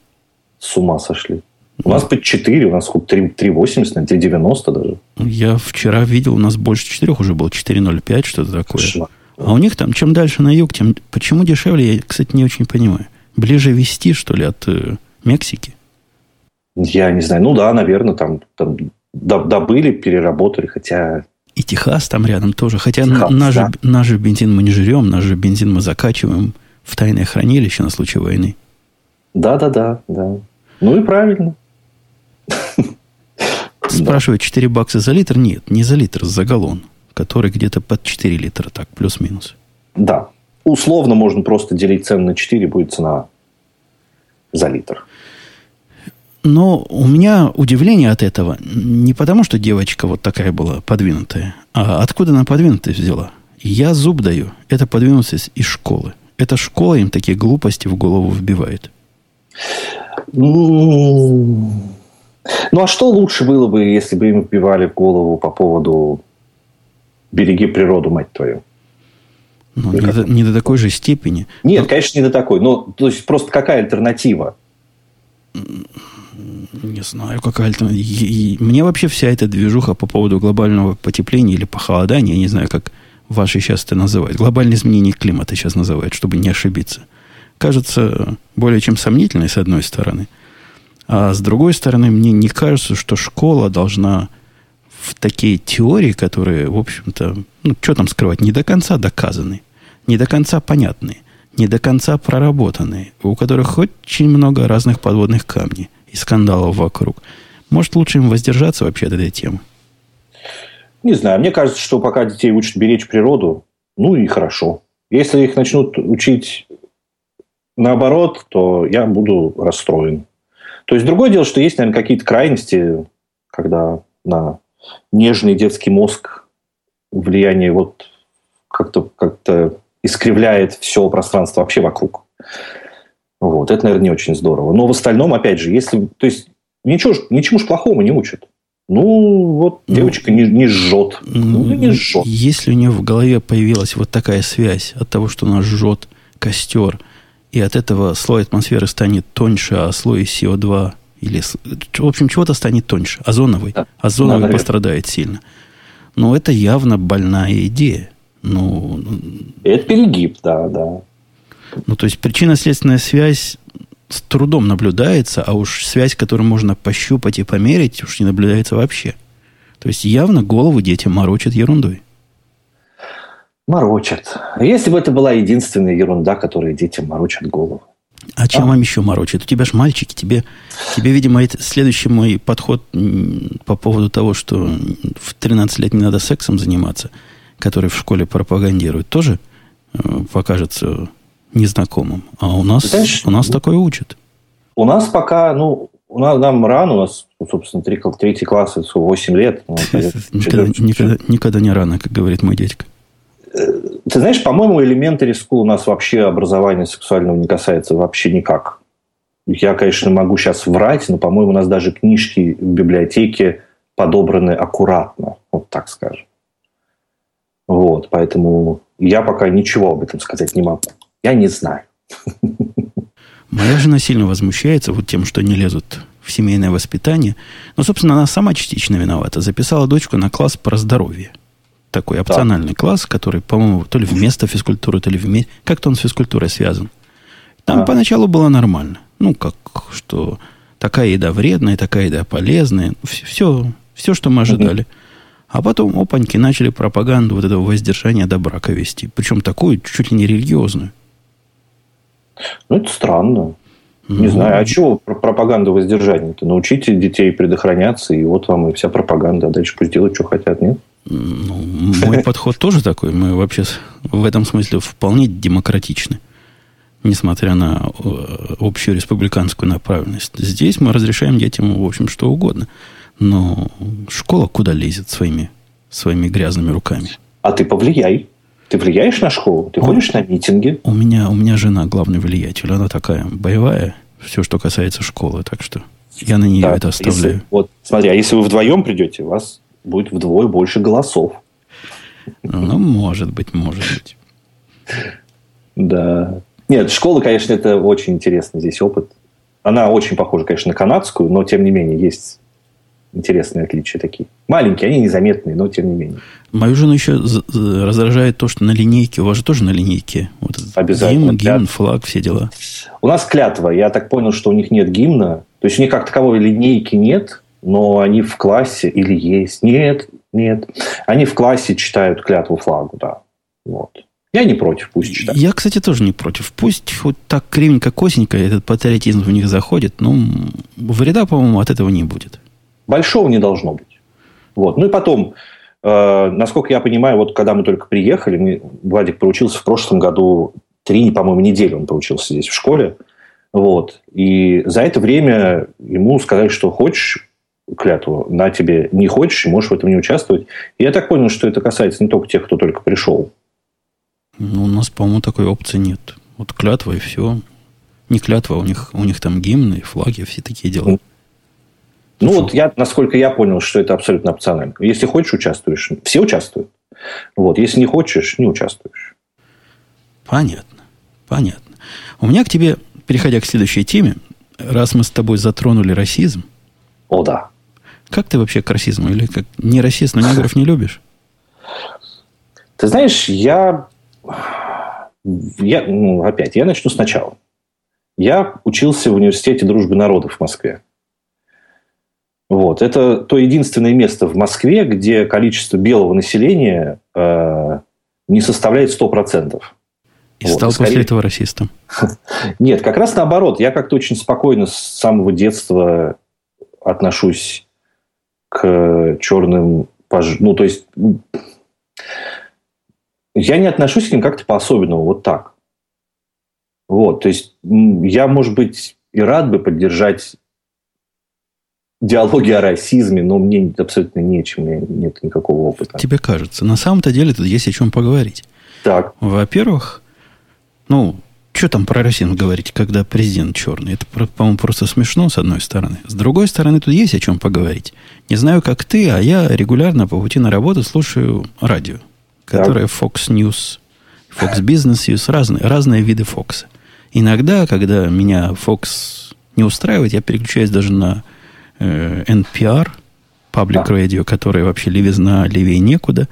С ума сошли. У нас под 4, у нас сколько, 3,80, 3,90 даже. Я вчера видел, у нас больше 4 уже было, 4,05, что-то такое. Шла. А у них там, чем дальше на юг, тем... Почему дешевле, я, кстати, не очень понимаю. Ближе вести, что ли, от э, Мексики? Я не знаю. Ну да, наверное, там, там добыли, переработали, хотя... И Техас там рядом тоже. Хотя Техас, наш, да. наш же бензин мы не жрем, наш же бензин мы закачиваем в тайное хранилище на случай войны. Да-да-да. да. Ну и правильно. Спрашивают, 4 бакса за литр? Нет, не за литр, за галлон, который где-то под 4 литра, так, плюс-минус. Да. Условно можно просто делить цену на 4, будет цена за литр. Но у меня удивление от этого не потому, что девочка вот такая была подвинутая, а откуда она подвинутая взяла. Я зуб даю. Это подвинутость из школы. Эта школа им такие глупости в голову вбивает. Ну, ну, а что лучше было бы, если бы им вбивали в голову по поводу «береги природу, мать твою»? Ну, не, до, не до такой же степени. Нет, но... конечно, не до такой. Но, то есть, просто какая альтернатива? Не знаю, какая альтернатива. Мне вообще вся эта движуха по поводу глобального потепления или похолодания, я не знаю, как ваши сейчас это называют. Глобальное изменение климата сейчас называют, чтобы не ошибиться. Кажется более чем сомнительной, с одной стороны – а с другой стороны, мне не кажется, что школа должна в такие теории, которые, в общем-то, ну, что там скрывать, не до конца доказаны, не до конца понятны, не до конца проработанные, у которых очень много разных подводных камней и скандалов вокруг. Может, лучше им воздержаться вообще от этой темы? Не знаю. Мне кажется, что пока детей учат беречь природу, ну и хорошо. Если их начнут учить наоборот, то я буду расстроен. То есть другое дело, что есть, наверное, какие-то крайности, когда на нежный детский мозг влияние вот как-то как искривляет все пространство вообще вокруг. Вот. Это, наверное, не очень здорово. Но в остальном, опять же, если... То есть ничего, ничему ж плохому не учат. Ну, вот ну, девочка не, не жжет. Ну, ну, не жжет. Если у нее в голове появилась вот такая связь от того, что она жжет костер, и от этого слой атмосферы станет тоньше, а слой СО2 или, в общем, чего-то станет тоньше. Озоновый. Да. Озоновый да, пострадает сильно. Но это явно больная идея. Ну, это перегиб, да, да. Ну, то есть причинно-следственная связь с трудом наблюдается, а уж связь, которую можно пощупать и померить, уж не наблюдается вообще. То есть явно голову детям морочат ерундой. Морочат. Если бы это была единственная ерунда, которая детям морочат голову. А чем а? вам еще морочат? У тебя ж мальчики, тебе, тебе видимо, это следующий мой подход по поводу того, что в 13 лет не надо сексом заниматься, который в школе пропагандируют, тоже э, покажется незнакомым. А у нас, Знаешь, у нас такое учат. У нас пока, ну, у нас нам рано, у нас, собственно, три, третий класс, 8 лет. Ну, никогда, никогда, никогда не рано, как говорит мой дядька. Ты знаешь, по-моему, elementary school у нас вообще образования сексуального не касается вообще никак. Я, конечно, могу сейчас врать, но, по-моему, у нас даже книжки в библиотеке подобраны аккуратно, вот так скажем. Вот, поэтому я пока ничего об этом сказать не могу. Я не знаю. Моя жена сильно возмущается вот тем, что не лезут в семейное воспитание. Но, собственно, она сама частично виновата. Записала дочку на класс про здоровье такой опциональный да. класс, который, по-моему, то ли вместо физкультуры, то ли вместе... Как-то он с физкультурой связан. Там а. поначалу было нормально. Ну, как что такая еда вредная, такая еда полезная. Все, все что мы ожидали. А потом, опаньки, начали пропаганду вот этого воздержания до брака вести. Причем такую, чуть ли не религиозную. Ну, это странно. Не ну, знаю, а чего пропаганда воздержания-то? Научите детей предохраняться, и вот вам и вся пропаганда. А дальше пусть делают, что хотят, нет? Ну, мой подход тоже такой. Мы вообще в этом смысле вполне демократичны. Несмотря на э, общую республиканскую направленность. Здесь мы разрешаем детям, в общем, что угодно. Но школа куда лезет своими, своими грязными руками? А ты повлияй. Ты влияешь на школу? Ты ходишь на митинги? У меня, у меня жена главный влиятель. Она такая боевая, все, что касается школы. Так что я на нее да, это оставляю. Если, вот, смотри, а если вы вдвоем придете, вас будет вдвое больше голосов. Ну, может быть, может быть. Да. Нет, школа, конечно, это очень интересный здесь опыт. Она очень похожа, конечно, на канадскую, но, тем не менее, есть интересные отличия такие. Маленькие, они незаметные, но тем не менее. Мою жену еще раздражает то, что на линейке, у вас же тоже на линейке. Вот Обязательно. Гимн, гимн, флаг, все дела. У нас клятва. Я так понял, что у них нет гимна. То есть у них как таковой линейки нет, но они в классе или есть. Нет, нет. Они в классе читают клятву флагу, да. Вот. Я не против, пусть читают. Я, кстати, тоже не против. Пусть вот так кривенько, косенько этот патриотизм в них заходит, но вреда, по-моему, от этого не будет. Большого не должно быть. Вот. Ну и потом, э, насколько я понимаю, вот когда мы только приехали, мы, Владик проучился в прошлом году три, по-моему, недели он проучился здесь в школе. Вот. И за это время ему сказали, что хочешь, клятву на тебе не хочешь, можешь в этом не участвовать. И я так понял, что это касается не только тех, кто только пришел. Ну, у нас, по-моему, такой опции нет. Вот клятва и все. Не клятва, у них, у них там гимны, флаги, все такие дела. Ну, вот я, насколько я понял, что это абсолютно опционально. Если хочешь, участвуешь. Все участвуют. Вот. Если не хочешь, не участвуешь. Понятно. Понятно. У меня к тебе, переходя к следующей теме, раз мы с тобой затронули расизм. О, да. Как ты вообще к расизму? Или как не расист, но негров не любишь? Ты знаешь, я... я ну, опять, я начну сначала. Я учился в университете дружбы народов в Москве. Вот. Это то единственное место в Москве, где количество белого населения э, не составляет 100%. И вот. стал Скорее... после этого расистом? Нет, как раз наоборот. Я как-то очень спокойно с самого детства отношусь к черным... Ну, то есть, я не отношусь к ним как-то по-особенному, вот так. Вот, то есть, я, может быть, и рад бы поддержать диалоги о расизме, но мне абсолютно нечем, у меня нет никакого опыта. Тебе кажется. На самом-то деле тут есть о чем поговорить. Так. Во-первых, ну, что там про расизм говорить, когда президент черный? Это, по-моему, просто смешно, с одной стороны. С другой стороны, тут есть о чем поговорить. Не знаю, как ты, а я регулярно по пути на работу слушаю радио, которое Fox News, Fox Business News, разные, разные виды Fox. Иногда, когда меня Fox не устраивает, я переключаюсь даже на э, NPR, Public да. Radio, который вообще левизна левее некуда,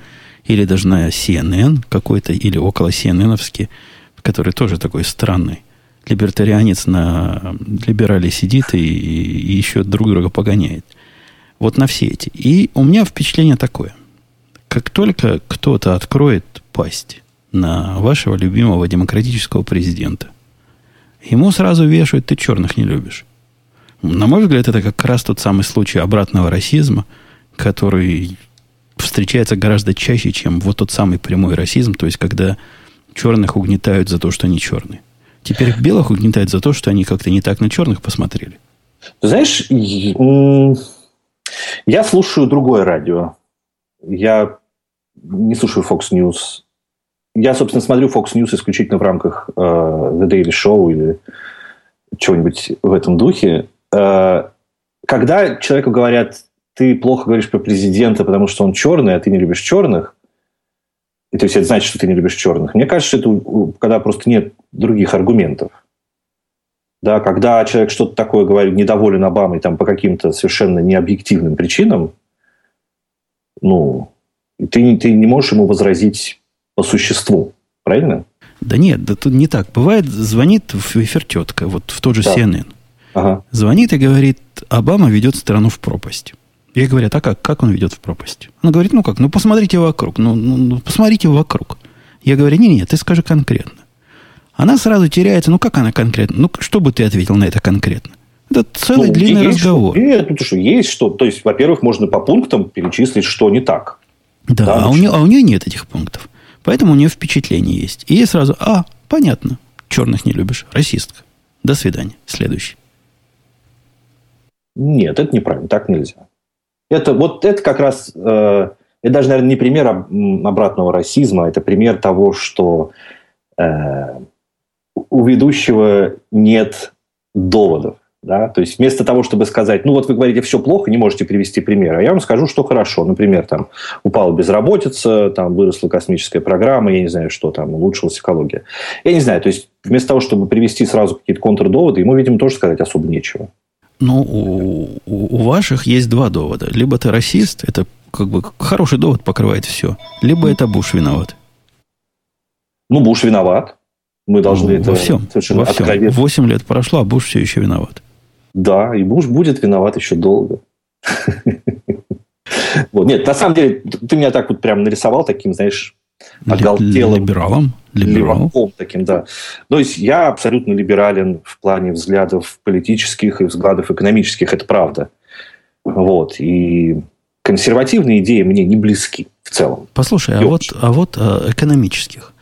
или даже на CNN какой-то, или около CNN-овский, который тоже такой странный. Либертарианец на либерале сидит и, и еще друг друга погоняет. Вот на все эти. И у меня впечатление такое. Как только кто-то откроет пасть на вашего любимого демократического президента, ему сразу вешают, ты черных не любишь. На мой взгляд, это как раз тот самый случай обратного расизма, который встречается гораздо чаще, чем вот тот самый прямой расизм, то есть когда черных угнетают за то, что они черные. Теперь белых угнетают за то, что они как-то не так на черных посмотрели. Знаешь, я слушаю другое радио. Я не слушаю Fox News. Я, собственно, смотрю Fox News исключительно в рамках э, The Daily Show или чего-нибудь в этом духе. Э, когда человеку говорят, ты плохо говоришь про президента, потому что он черный, а ты не любишь черных, и то есть это значит, что ты не любишь черных. Мне кажется, это когда просто нет других аргументов. Да, когда человек что-то такое говорит, недоволен Обамой там, по каким-то совершенно необъективным причинам, ну, ты, ты не можешь ему возразить по существу. Правильно? Да нет, да тут не так. Бывает, звонит в эфир тетка, вот в тот же да. CNN. Ага. Звонит и говорит, Обама ведет страну в пропасть. Я говорю, а как, как он ведет в пропасть? Она говорит, ну как, ну посмотрите вокруг, ну, ну, ну посмотрите вокруг. Я говорю, не, не, ты скажи конкретно. Она сразу теряется, ну как она конкретно? Ну что бы ты ответил на это конкретно? Это целый ну, длинный разговор. Что, нет, ну что, есть что. То есть, во-первых, можно по пунктам перечислить, что не так. Да, да а, у нее, а у нее нет этих пунктов. Поэтому у нее впечатление есть. И ей сразу, а, понятно, черных не любишь, расистка. До свидания. Следующий. Нет, это неправильно, так нельзя. Это, вот это как раз, э, это даже, наверное, не пример обратного расизма, это пример того, что э, у ведущего нет доводов. Да? То есть вместо того, чтобы сказать, ну вот вы говорите, все плохо, не можете привести пример, а я вам скажу, что хорошо. Например, там упала безработица, там выросла космическая программа, я не знаю, что там, улучшилась экология. Я не знаю, то есть вместо того, чтобы привести сразу какие-то контрдоводы, ему, видимо, тоже сказать особо нечего. Ну, у, у ваших есть два довода. Либо ты расист, это как бы хороший довод покрывает все. Либо это Буш виноват. Ну, Буш виноват. Мы должны ну, это во всем, совершенно во всем. откровенно. Восемь лет прошло, а Буш все еще виноват. Да, и Буш будет виноват еще долго. Вот. Нет, на самом деле, ты меня так вот прям нарисовал таким, знаешь, оголтелым. Либералом? Либералом. таким, да. То есть, я абсолютно либерален в плане взглядов политических и взглядов экономических, это правда. Вот. И консервативные идеи мне не близки в целом. Послушай, а вот, а вот а, экономических.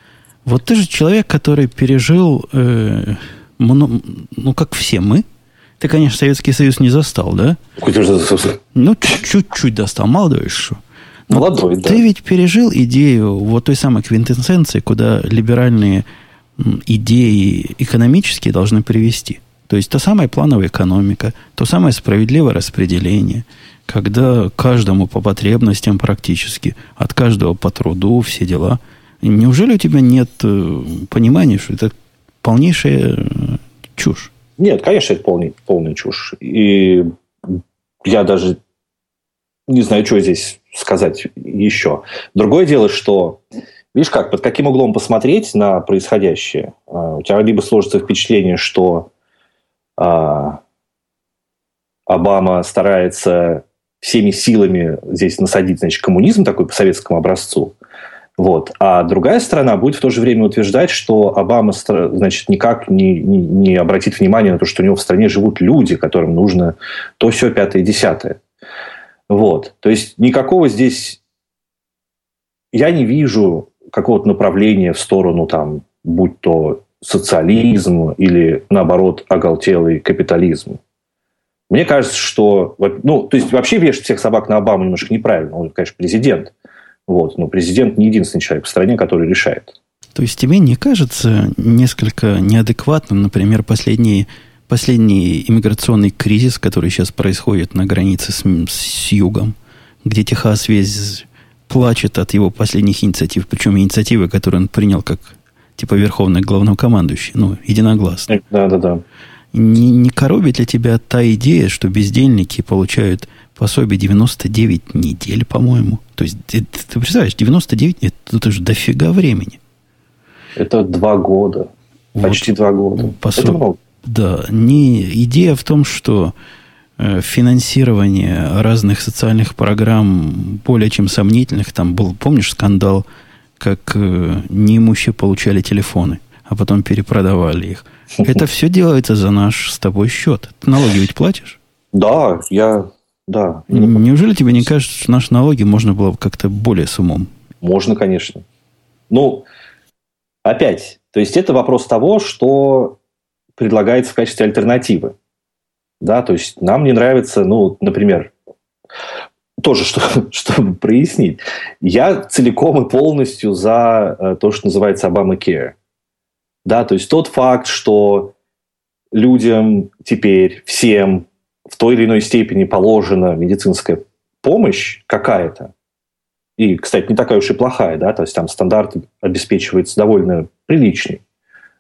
Вот ты же человек, который пережил, э, ну, ну, как все мы, ты, конечно, Советский Союз не застал, да? Ну, чуть-чуть достал, молодой что. Но Молодой, да. Ты ведь пережил идею вот той самой квинтэссенции, куда либеральные идеи экономические должны привести. То есть та самая плановая экономика, то самое справедливое распределение, когда каждому по потребностям практически, от каждого по труду, все дела. Неужели у тебя нет э, понимания, что это полнейшая э, чушь? Нет, конечно, это полный, полная чушь. И я даже не знаю, что здесь сказать еще. Другое дело, что, видишь как, под каким углом посмотреть на происходящее, а, у тебя либо сложится впечатление, что а, Обама старается всеми силами здесь насадить, значит, коммунизм такой по советскому образцу, вот. А другая сторона будет в то же время утверждать, что Обама значит, никак не, не, не обратит внимания на то, что у него в стране живут люди, которым нужно то, все, пятое, десятое. Вот. То есть никакого здесь... Я не вижу какого-то направления в сторону, там, будь то социализм или, наоборот, оголтелый капитализм. Мне кажется, что... Ну, то есть вообще вешать всех собак на Обаму немножко неправильно. Он, конечно, президент. Вот. Но президент не единственный человек в стране, который решает. То есть тебе не кажется несколько неадекватным, например, последний, последний иммиграционный кризис, который сейчас происходит на границе с, с югом, где Техас весь плачет от его последних инициатив, причем инициативы, которые он принял как типа верховный главнокомандующий, ну, единогласно. Да, да, да. Не, не коробит ли тебя та идея, что бездельники получают пособие 99 недель, по-моему? То есть, ты, ты представляешь, 99 это, это же дофига времени. Это два года. Вот. Почти два года. Пособ... Это много. Да, не, идея в том, что э, финансирование разных социальных программ более чем сомнительных, там был, помнишь, скандал, как э, неимущие получали телефоны, а потом перепродавали их. Это все делается за наш с тобой счет. Ты налоги ведь платишь? Да, я, да. Неужели тебе не кажется, что наши налоги можно было бы как-то более с умом? Можно, конечно. Ну, Опять, то есть это вопрос того, что предлагается в качестве альтернативы. Да, то есть нам не нравится, ну, например, тоже, что, чтобы прояснить, я целиком и полностью за э, то, что называется Obamacare. Да, то есть тот факт, что людям теперь, всем в той или иной степени положена медицинская помощь какая-то, и, кстати, не такая уж и плохая, да, то есть там стандарт обеспечивается довольно приличный.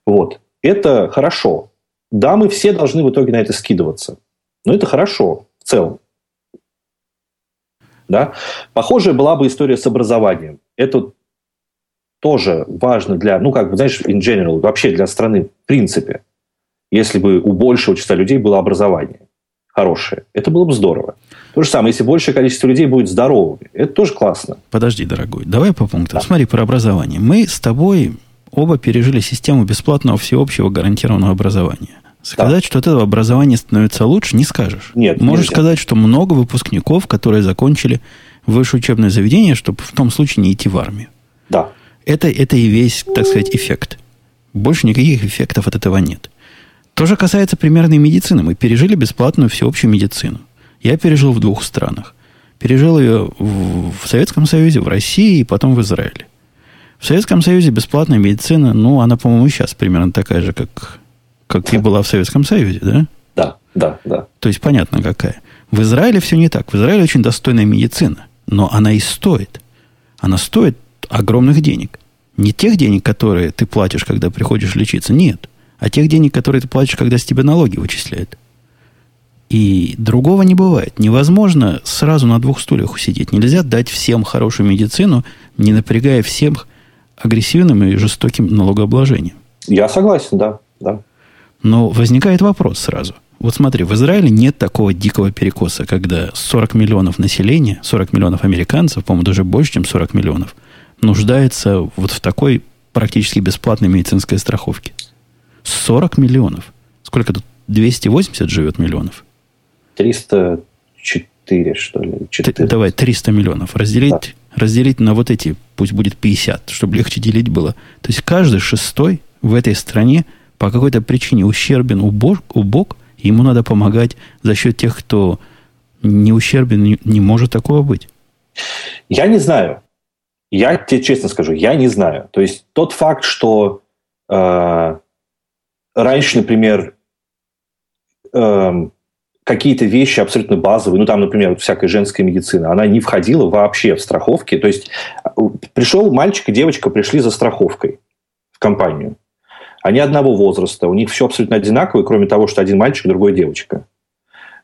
Вот. Это хорошо. Да, мы все должны в итоге на это скидываться. Но это хорошо в целом. Да? Похожая была бы история с образованием. Это тоже важно для, ну, как бы, знаешь, in general, вообще для страны в принципе. Если бы у большего числа людей было образование хорошее, это было бы здорово. То же самое, если большее количество людей будет здоровыми, это тоже классно. Подожди, дорогой, давай по пунктам. Да. Смотри, про образование. Мы с тобой оба пережили систему бесплатного всеобщего гарантированного образования. Сказать, да. что от этого образования становится лучше, не скажешь. Нет, Можешь нельзя. сказать, что много выпускников, которые закончили высшее учебное заведение, чтобы в том случае не идти в армию. Да. Это, это и весь, так сказать, эффект. Больше никаких эффектов от этого нет. То же касается примерной медицины. Мы пережили бесплатную всеобщую медицину. Я пережил в двух странах. Пережил ее в, в Советском Союзе, в России и потом в Израиле. В Советском Союзе бесплатная медицина, ну, она, по-моему, сейчас примерно такая же, как, как и была в Советском Союзе, да? Да, да, да. То есть понятно какая. В Израиле все не так. В Израиле очень достойная медицина, но она и стоит. Она стоит огромных денег. Не тех денег, которые ты платишь, когда приходишь лечиться, нет. А тех денег, которые ты платишь, когда с тебя налоги вычисляют. И другого не бывает. Невозможно сразу на двух стульях усидеть. Нельзя дать всем хорошую медицину, не напрягая всех агрессивным и жестоким налогообложением. Я согласен, да. да. Но возникает вопрос сразу. Вот смотри, в Израиле нет такого дикого перекоса, когда 40 миллионов населения, 40 миллионов американцев, по-моему, даже больше, чем 40 миллионов, нуждается вот в такой практически бесплатной медицинской страховке. 40 миллионов. Сколько тут? 280 живет миллионов. 304, что ли? 4. Давай, 300 миллионов. Разделить, да. Разделить на вот эти, пусть будет 50, чтобы легче делить было. То есть каждый шестой в этой стране по какой-то причине ущербен, убог, убог ему надо помогать за счет тех, кто не ущербен, не, не может такого быть. Я не знаю. Я тебе честно скажу, я не знаю. То есть тот факт, что э, раньше, например, э, какие-то вещи абсолютно базовые, ну там, например, всякая женская медицина, она не входила вообще в страховки. То есть пришел мальчик и девочка пришли за страховкой в компанию. Они одного возраста, у них все абсолютно одинаковое, кроме того, что один мальчик, другой девочка.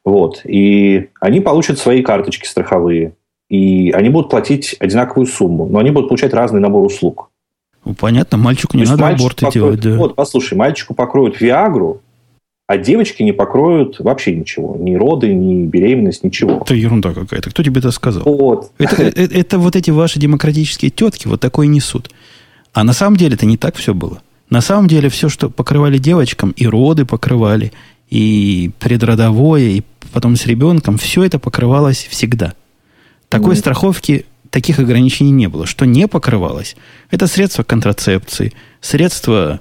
Вот. И они получат свои карточки страховые. И они будут платить одинаковую сумму, но они будут получать разный набор услуг. Ну, понятно, мальчику не надо аборты покроют, делать. Да. Вот, послушай, мальчику покроют Виагру, а девочки не покроют вообще ничего. Ни роды, ни беременность, ничего. Это ерунда какая-то. Кто тебе это сказал? Вот. Это, это, это вот эти ваши демократические тетки вот такое несут. А на самом деле это не так все было. На самом деле все, что покрывали девочкам, и роды покрывали, и предродовое, и потом с ребенком, все это покрывалось всегда. Такой mm. страховки, таких ограничений не было. Что не покрывалось, это средства контрацепции, средства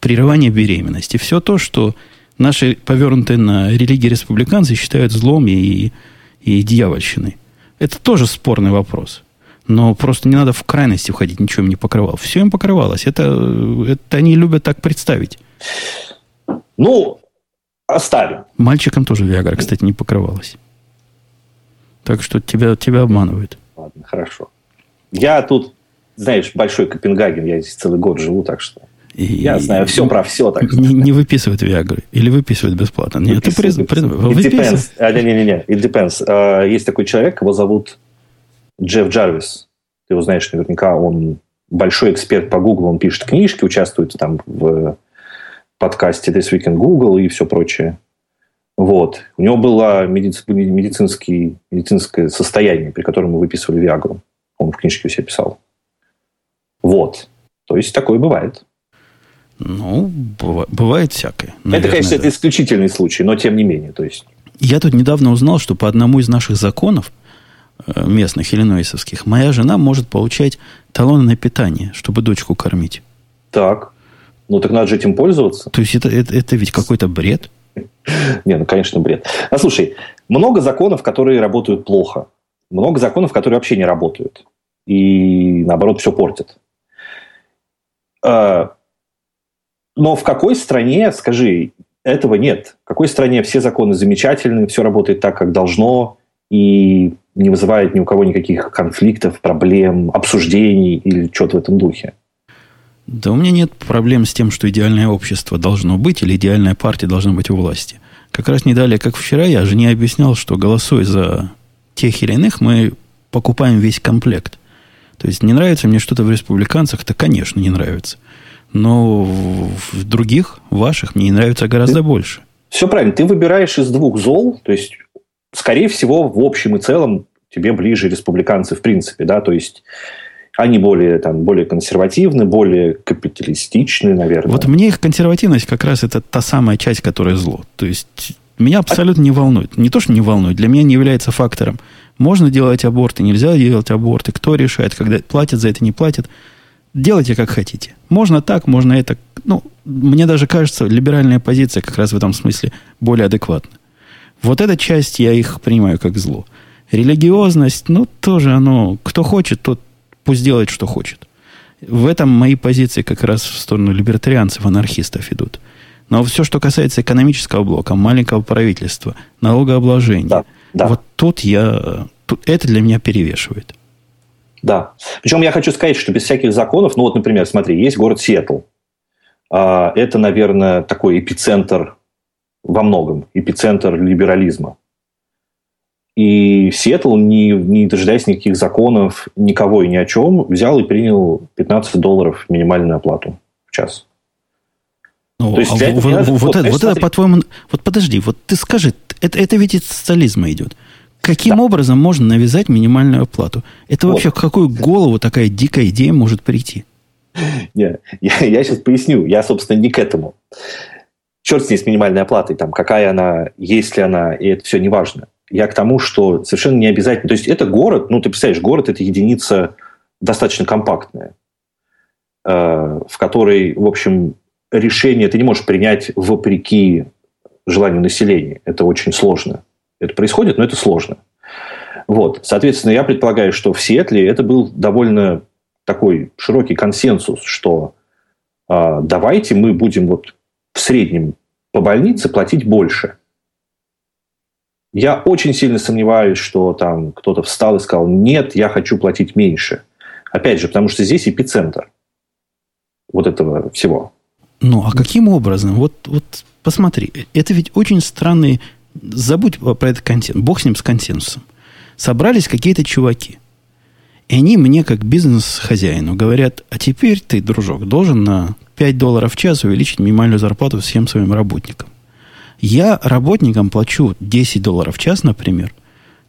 прерывания беременности. Все то, что наши повернутые на религии республиканцы считают злом и, и дьявольщиной. Это тоже спорный вопрос. Но просто не надо в крайности входить, ничего им не покрывал. Все им покрывалось. Это, это они любят так представить. Ну, оставим. Мальчикам тоже Виагра, кстати, не покрывалась. Так что тебя, тебя обманывают. Ладно, хорошо. Я тут, знаешь, большой Копенгаген, я здесь целый год живу, так что и, я знаю все про все. Так не, не выписывают Виагры или выписывают бесплатно? Нет, ты приз, приз, It depends. А, не, не, не, не, it depends. А, есть такой человек, его зовут Джефф Джарвис. Ты его знаешь наверняка, он большой эксперт по Google, он пишет книжки, участвует там в подкасте This Week in Google и все прочее. Вот. У него было медицинский, медицинское состояние, при котором мы выписывали Виагру. Он в книжке у себя писал. Вот. То есть такое бывает. Ну, бывает всякое. Наверное, это, конечно, да. это исключительный случай, но тем не менее. То есть... Я тут недавно узнал, что по одному из наших законов э, местных, иллинойсовских, моя жена может получать талоны на питание, чтобы дочку кормить. Так. Ну, так надо же этим пользоваться. То есть, это, это, это ведь какой-то бред? Не, ну, конечно, бред. А слушай, много законов, которые работают плохо. Много законов, которые вообще не работают. И, наоборот, все портят. А, но в какой стране, скажи, этого нет? В какой стране все законы замечательны, все работает так, как должно, и не вызывает ни у кого никаких конфликтов, проблем, обсуждений или что-то в этом духе? Да у меня нет проблем с тем, что идеальное общество должно быть или идеальная партия должна быть у власти. Как раз не далее, как вчера, я жене объяснял, что голосуя за тех или иных, мы покупаем весь комплект. То есть не нравится мне что-то в республиканцах, то, конечно, не нравится. Но в других, ваших, мне нравится гораздо больше. Все правильно. Ты выбираешь из двух зол, то есть, скорее всего, в общем и целом тебе ближе республиканцы в принципе, да, то есть они более, там, более консервативны, более капиталистичны, наверное. Вот мне их консервативность как раз это та самая часть, которая зло. То есть меня абсолютно не волнует. Не то, что не волнует, для меня не является фактором. Можно делать аборты, нельзя делать аборты, кто решает, когда платят за это, не платят. Делайте как хотите. Можно так, можно это. Ну, мне даже кажется, либеральная позиция как раз в этом смысле более адекватна. Вот эта часть я их принимаю как зло. Религиозность, ну, тоже оно, кто хочет, тот пусть делает, что хочет. В этом мои позиции как раз в сторону либертарианцев, анархистов идут. Но все, что касается экономического блока, маленького правительства, налогообложения, да, да. вот тут я, тут это для меня перевешивает. Да. Причем я хочу сказать, что без всяких законов, ну вот, например, смотри, есть город Сиэтл. А, это, наверное, такой эпицентр во многом, эпицентр либерализма. И Сиэтл, не, не дожидаясь никаких законов, никого и ни о чем, взял и принял 15 долларов минимальную оплату в час. Ну, То есть, а в, в, вот, вот, это, вот это, по-твоему... Вот подожди, вот ты скажи, это, это ведь из социализма идет. Каким да. образом можно навязать минимальную оплату? Это вот. вообще в какую голову такая дикая идея может прийти? Не, я, я сейчас поясню. Я, собственно, не к этому. Черт с ней с минимальной оплатой. Там, какая она, есть ли она, и это все не важно. Я к тому, что совершенно не обязательно... То есть, это город, ну, ты представляешь, город – это единица достаточно компактная, э, в которой, в общем, решение ты не можешь принять вопреки желанию населения. Это очень сложно. Это происходит, но это сложно. Вот. Соответственно, я предполагаю, что в Сиэтле это был довольно такой широкий консенсус, что э, давайте мы будем вот в среднем по больнице платить больше. Я очень сильно сомневаюсь, что там кто-то встал и сказал, нет, я хочу платить меньше. Опять же, потому что здесь эпицентр вот этого всего. Ну, а каким образом? Вот, вот посмотри, это ведь очень странный... Забудь про этот консенсус. Бог с ним, с консенсусом. Собрались какие-то чуваки. И они мне, как бизнес-хозяину, говорят, а теперь ты, дружок, должен на 5 долларов в час увеличить минимальную зарплату всем своим работникам. Я работникам плачу 10 долларов в час, например,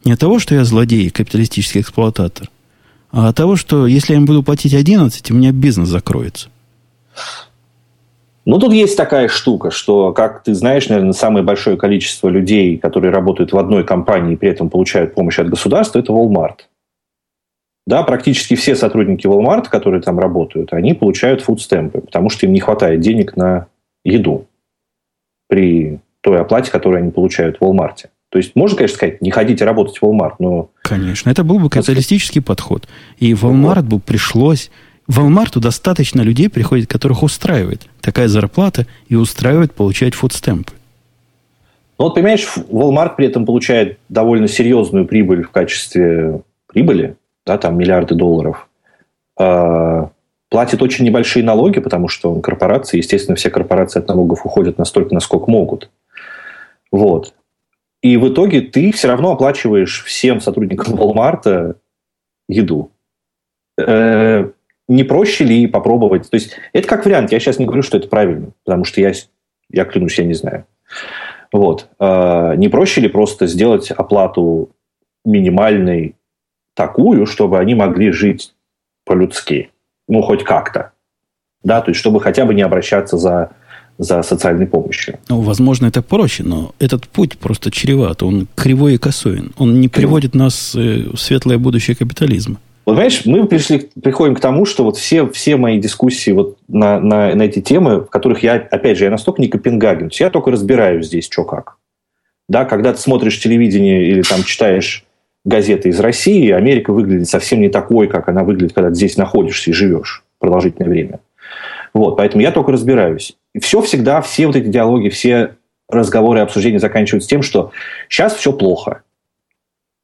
не от того, что я злодей капиталистический эксплуататор, а от того, что если я им буду платить 11, у меня бизнес закроется. Ну, тут есть такая штука, что, как ты знаешь, наверное, самое большое количество людей, которые работают в одной компании и при этом получают помощь от государства, это Walmart. Да, практически все сотрудники Walmart, которые там работают, они получают фудстемпы, потому что им не хватает денег на еду при той оплате, которую они получают в Walmart. То есть можно, конечно, сказать, не ходите работать в Walmart, но... Конечно, это был бы капиталистический подход. И в Walmart бы пришлось... В Walmart достаточно людей приходит, которых устраивает такая зарплата и устраивает получать фудстемпы. Ну вот, понимаешь, Walmart при этом получает довольно серьезную прибыль в качестве прибыли, да, там миллиарды долларов. А, платит очень небольшие налоги, потому что он корпорация, естественно, все корпорации от налогов уходят настолько, насколько могут. Вот. И в итоге ты все равно оплачиваешь всем сотрудникам Walmart еду. Э, не проще ли попробовать? То есть это как вариант. Я сейчас не говорю, что это правильно, потому что я, я клянусь, я не знаю. Вот. Э, не проще ли просто сделать оплату минимальной такую, чтобы они могли жить по-людски? Ну, хоть как-то. Да, то есть, чтобы хотя бы не обращаться за за социальной помощью. Ну, возможно, это проще, но этот путь просто чреват. Он кривой и косой. Он не приводит нас э, в светлое будущее капитализма. Вот, понимаешь, мы пришли, приходим к тому, что вот все, все мои дискуссии вот на, на, на эти темы, в которых я, опять же, я настолько не Копенгаген, я только разбираю здесь, что как. Да, когда ты смотришь телевидение или там читаешь газеты из России, Америка выглядит совсем не такой, как она выглядит, когда ты здесь находишься и живешь продолжительное время. Вот, поэтому я только разбираюсь. И все всегда, все вот эти диалоги, все разговоры обсуждения заканчиваются тем, что сейчас все плохо.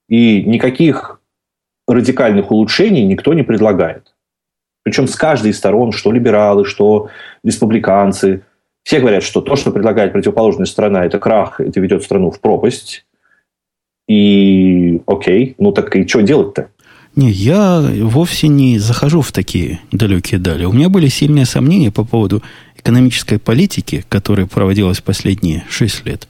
И никаких радикальных улучшений никто не предлагает. Причем с каждой из сторон, что либералы, что республиканцы, все говорят, что то, что предлагает противоположная сторона, это крах, это ведет страну в пропасть. И окей, ну так и что делать-то? Не, я вовсе не захожу в такие далекие дали. У меня были сильные сомнения по поводу экономической политики, которая проводилась последние шесть лет.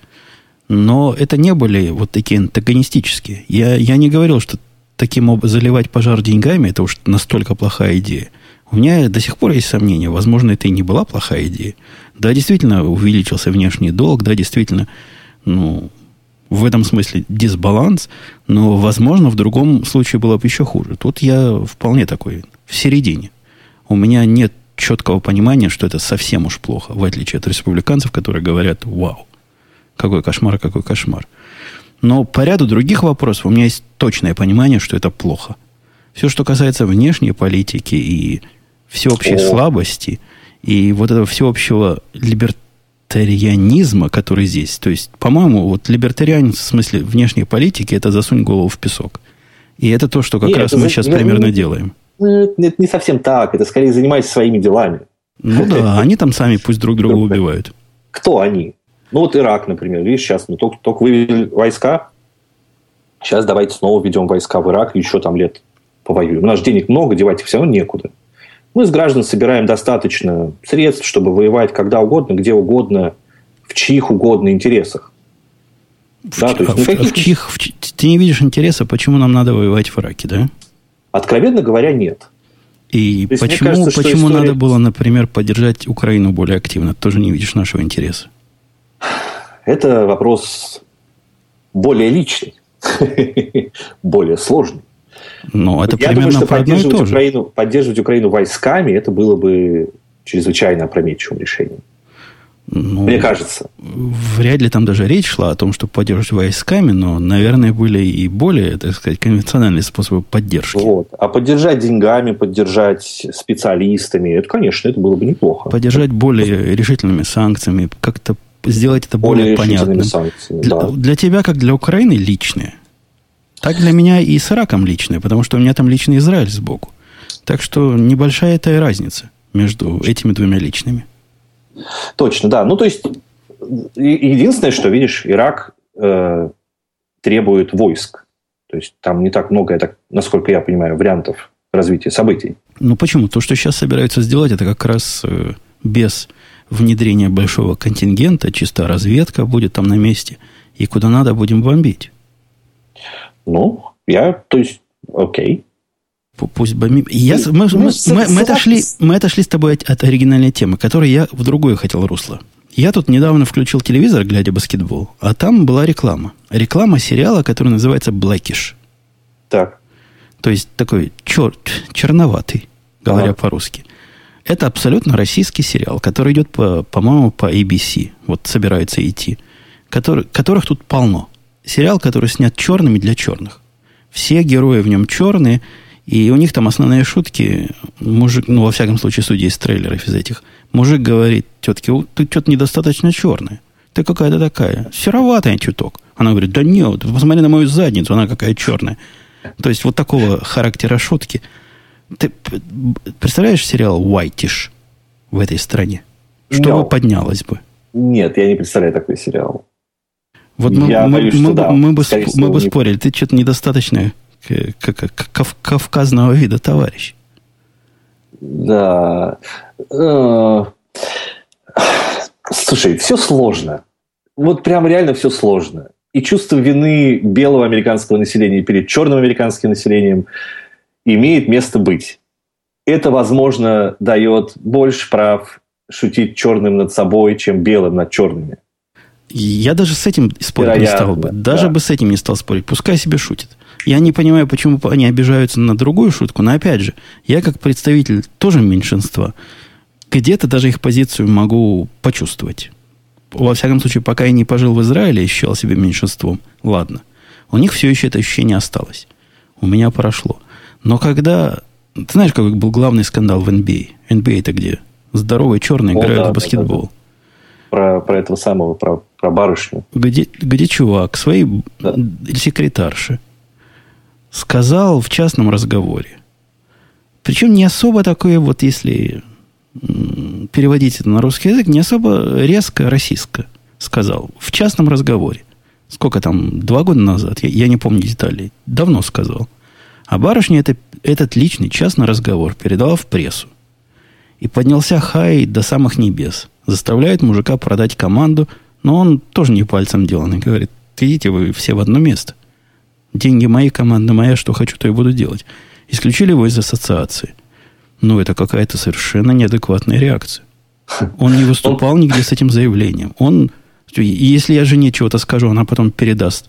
Но это не были вот такие антагонистические. Я, я не говорил, что таким образом заливать пожар деньгами, это уж настолько плохая идея. У меня до сих пор есть сомнения. Возможно, это и не была плохая идея. Да, действительно, увеличился внешний долг, да, действительно, ну, в этом смысле дисбаланс, но, возможно, в другом случае было бы еще хуже. Тут я вполне такой в середине. У меня нет четкого понимания, что это совсем уж плохо, в отличие от республиканцев, которые говорят «Вау, какой кошмар, какой кошмар». Но по ряду других вопросов у меня есть точное понимание, что это плохо. Все, что касается внешней политики и всеобщей О. слабости, и вот этого всеобщего либерт либертарианизма, который здесь. То есть, по-моему, вот либертариан в смысле внешней политики это засунь голову в песок. И это то, что как Нет, раз мы за... сейчас я, примерно не, делаем. Это не совсем так. Это скорее занимайся своими делами. Ну да, они там сами пусть друг друга убивают. Кто они? Ну вот Ирак, например. Видишь, сейчас мы только, только вывели войска. Сейчас давайте снова ведем войска в Ирак, еще там лет повоюем. У нас денег много, девать их все равно некуда. Мы с граждан собираем достаточно средств, чтобы воевать когда угодно, где угодно, в чьих угодно интересах. В, да, то есть, в, в чьих, в, ты не видишь интереса, почему нам надо воевать в Ираке, да? Откровенно говоря, нет. И есть, почему, кажется, почему история... надо было, например, поддержать Украину более активно? Ты тоже не видишь нашего интереса. Это вопрос более личный, более сложный. Ну, это Я примерно думаю, что поддерживать Украину, поддерживать Украину войсками, это было бы чрезвычайно опрометчивым решением. Ну, Мне кажется. Вряд ли там даже речь шла о том, что поддерживать войсками, но, наверное, были и более, так сказать, конвенциональные способы поддержки. Вот. А поддержать деньгами, поддержать специалистами, это, конечно, это было бы неплохо. Поддержать более решительными санкциями, как-то сделать это более, более понятным. Для, да. для тебя, как для Украины, личное – так для меня и с Ираком личное, потому что у меня там личный Израиль сбоку. Так что небольшая это и разница между этими двумя личными. Точно, да. Ну, то есть, единственное, что, видишь, Ирак э, требует войск. То есть, там не так много, так, насколько я понимаю, вариантов развития событий. Ну, почему? То, что сейчас собираются сделать, это как раз э, без внедрения большого контингента, чисто разведка будет там на месте, и куда надо будем бомбить. Ну, я, то есть, окей. Пусть бомбим. Я, мы, мы, мы, мы, мы, отошли, мы отошли с тобой от, от оригинальной темы, которой я в другое хотел русло. Я тут недавно включил телевизор, глядя баскетбол, а там была реклама. Реклама сериала, который называется Blackish. Так. То есть такой черт, черноватый, говоря ага. по-русски. Это абсолютно российский сериал, который идет, по, по-моему, по ABC. Вот собирается идти. Который, которых тут полно сериал, который снят черными для черных. Все герои в нем черные, и у них там основные шутки, мужик, ну, во всяком случае, судя из трейлеров из этих, мужик говорит тетке, ты что-то недостаточно черная. Ты какая-то такая, сероватая чуток. Она говорит, да нет, посмотри на мою задницу, она какая черная. То есть вот такого характера шутки. Ты представляешь сериал «Whitish» в этой стране? Что no. бы поднялось бы? Нет, я не представляю такой сериал. Вот мы, я мы, боюсь, мы, да, мы, бы, мы бы спорили, ты что-то недостаточно кавказного вида товарищ. Да. Э, слушай, все сложно. Вот прям реально все сложно. И чувство вины белого американского населения перед черным американским населением имеет место быть. Это, возможно, дает больше прав шутить черным над собой, чем белым над черными. Я даже с этим спорить Вероятно, не стал бы. Даже да. бы с этим не стал спорить. Пускай себе шутит. Я не понимаю, почему они обижаются на другую шутку, но опять же, я как представитель тоже меньшинства, где-то даже их позицию могу почувствовать. Во всяком случае, пока я не пожил в Израиле и считал себя меньшинством, ладно. У них все еще это ощущение осталось. У меня прошло. Но когда... Ты знаешь, какой был главный скандал в NBA? NBA это где? Здоровые черные О, играют да, в баскетбол. Да, да. Про, про этого самого, про, про барышню. Где, где чувак своей да. секретарше сказал в частном разговоре. Причем не особо такое, вот если переводить это на русский язык, не особо резко российско сказал. В частном разговоре. Сколько там, два года назад, я, я не помню деталей. Давно сказал. А барышня это, этот личный частный разговор передала в прессу. И поднялся хай до самых небес. Заставляет мужика продать команду, но он тоже не пальцем деланный. Говорит, идите вы все в одно место. Деньги мои, команда моя, что хочу, то и буду делать. Исключили его из ассоциации. Ну, это какая-то совершенно неадекватная реакция. Он не выступал нигде с этим заявлением. Он, если я жене чего-то скажу, она потом передаст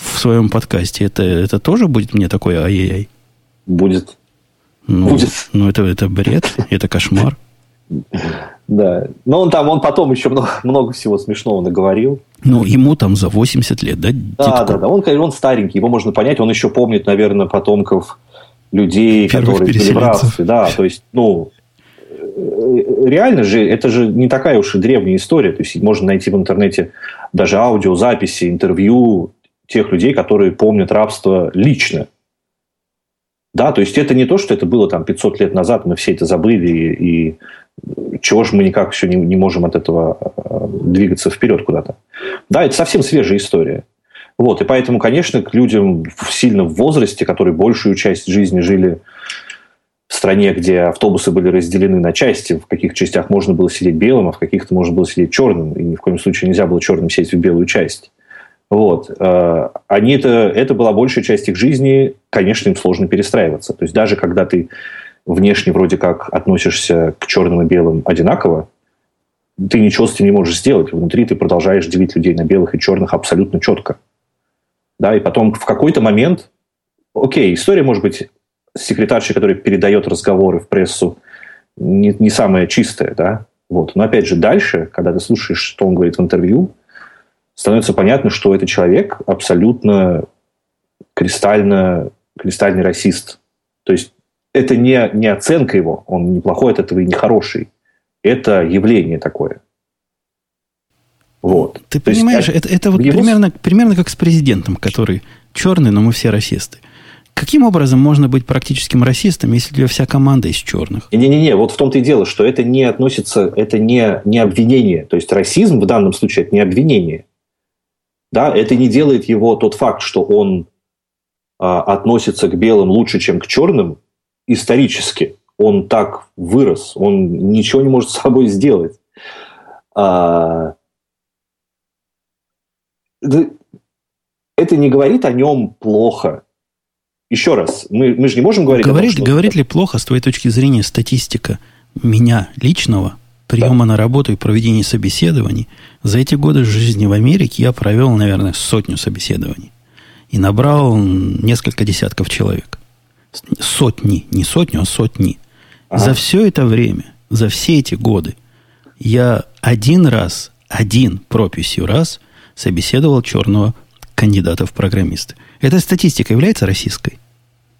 в своем подкасте, это, это тоже будет мне такое ай-яй-яй? Будет. Ну, будет. Ну, это, это бред, это кошмар. Да. Но он там, он потом еще много, много всего смешного наговорил. Ну, ему там за 80 лет, да? Да, да, да. Он, он старенький, его можно понять. Он еще помнит, наверное, потомков людей, Первых которые были в рабстве. Да, то есть, ну, реально же, это же не такая уж и древняя история. То есть, можно найти в интернете даже аудиозаписи, интервью тех людей, которые помнят рабство лично. Да, то есть это не то, что это было там 500 лет назад, мы все это забыли, и, и чего же мы никак еще не, не можем от этого э, двигаться вперед куда-то. Да, это совсем свежая история. Вот, и поэтому, конечно, к людям сильно в возрасте, которые большую часть жизни жили в стране, где автобусы были разделены на части, в каких частях можно было сидеть белым, а в каких-то можно было сидеть черным, и ни в коем случае нельзя было черным сесть в белую часть. Вот. Э, они это, это была большая часть их жизни, конечно, им сложно перестраиваться. То есть даже когда ты внешне вроде как относишься к черным и белым одинаково, ты ничего с этим не можешь сделать. Внутри ты продолжаешь делить людей на белых и черных абсолютно четко. Да, и потом в какой-то момент, окей, история может быть секретаршей, которая передает разговоры в прессу, не, не самая чистая, да, вот. Но опять же, дальше, когда ты слушаешь, что он говорит в интервью, становится понятно, что это человек абсолютно кристально, кристальный расист. То есть это не, не оценка его, он не плохой от этого и не хороший. Это явление такое. Вот. Ты То понимаешь, есть, это, это вот его... примерно, примерно как с президентом, который черный, но мы все расисты. Каким образом можно быть практическим расистом, если у тебя вся команда из черных? Не-не-не, вот в том-то и дело, что это не относится, это не, не обвинение. То есть расизм в данном случае это не обвинение. Да, это не делает его тот факт, что он а, относится к белым лучше, чем к черным, исторически он так вырос, он ничего не может с собой сделать. А, это не говорит о нем плохо. Еще раз, мы, мы же не можем говорить говорит, о том, что... Говорит ли плохо, с твоей точки зрения, статистика меня личного, приема да. на работу и проведения собеседований? За эти годы жизни в Америке я провел, наверное, сотню собеседований. И набрал несколько десятков человек сотни, не сотню, а сотни. Ага. За все это время, за все эти годы, я один раз, один прописью раз собеседовал черного кандидатов в программисты. Эта статистика является российской?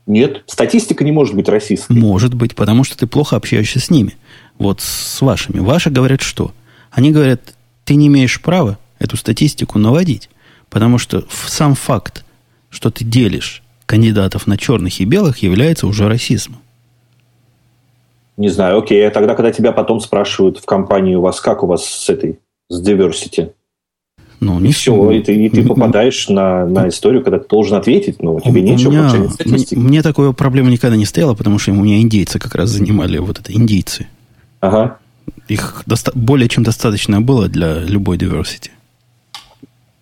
Нет, статистика не может быть российской. Может быть, потому что ты плохо общаешься с ними. Вот с вашими. Ваши говорят что? Они говорят, ты не имеешь права эту статистику наводить, потому что сам факт, что ты делишь кандидатов на черных и белых, является уже расизмом. Не знаю, окей. А тогда, когда тебя потом спрашивают в компании у вас, как у вас с этой, с diversity? Ну, не все, и ты, и ты попадаешь на, на историю, когда ты должен ответить, но тебе нечего меня, статистики. Мне такой проблемы никогда не стояло, потому что у меня индейцы как раз занимали вот это, индейцы. Ага. Их более чем достаточно было для любой diversity.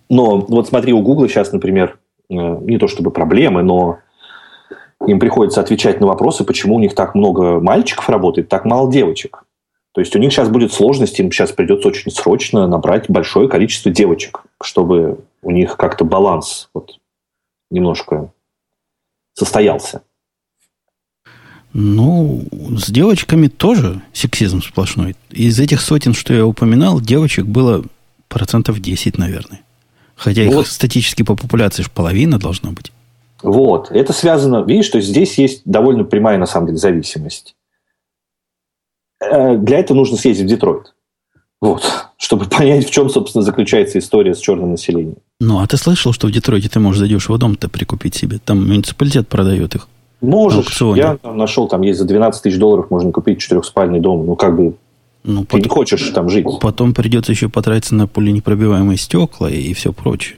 Но вот смотри, у Google сейчас, например, э, не то чтобы проблемы, но им приходится отвечать на вопросы, почему у них так много мальчиков работает, так мало девочек. То есть у них сейчас будет сложность, им сейчас придется очень срочно набрать большое количество девочек, чтобы у них как-то баланс вот немножко состоялся. Ну, с девочками тоже сексизм сплошной. Из этих сотен, что я упоминал, девочек было процентов 10, наверное. Хотя их вот. статически по популяции же половина должна быть. Вот. Это связано, видишь, что здесь есть довольно прямая, на самом деле, зависимость. Э, для этого нужно съездить в Детройт. Вот. Чтобы понять, в чем, собственно, заключается история с черным населением. Ну, а ты слышал, что в Детройте ты можешь задешево дом-то прикупить себе? Там муниципалитет продает их. Можешь. Я там нашел, там есть за 12 тысяч долларов можно купить четырехспальный дом. Ну, как бы ну, ты потом, не хочешь там жить. Потом придется еще потратиться на пуленепробиваемые стекла и все прочее.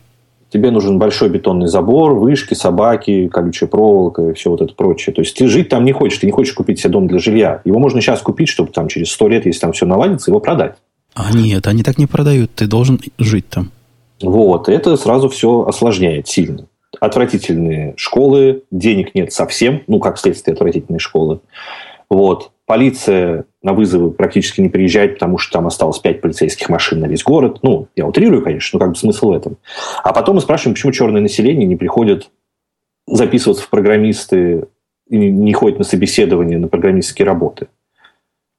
Тебе нужен большой бетонный забор, вышки, собаки, колючая проволока и все вот это прочее. То есть ты жить там не хочешь, ты не хочешь купить себе дом для жилья. Его можно сейчас купить, чтобы там через сто лет, если там все наладится, его продать. А нет, они так не продают. Ты должен жить там. Вот. Это сразу все осложняет сильно. Отвратительные школы, денег нет совсем, ну, как следствие отвратительные школы. Вот. Полиция на вызовы практически не приезжает, потому что там осталось пять полицейских машин на весь город. Ну, я утрирую, конечно, но как бы смысл в этом. А потом мы спрашиваем, почему черное население не приходит записываться в программисты и не ходит на собеседование на программистские работы.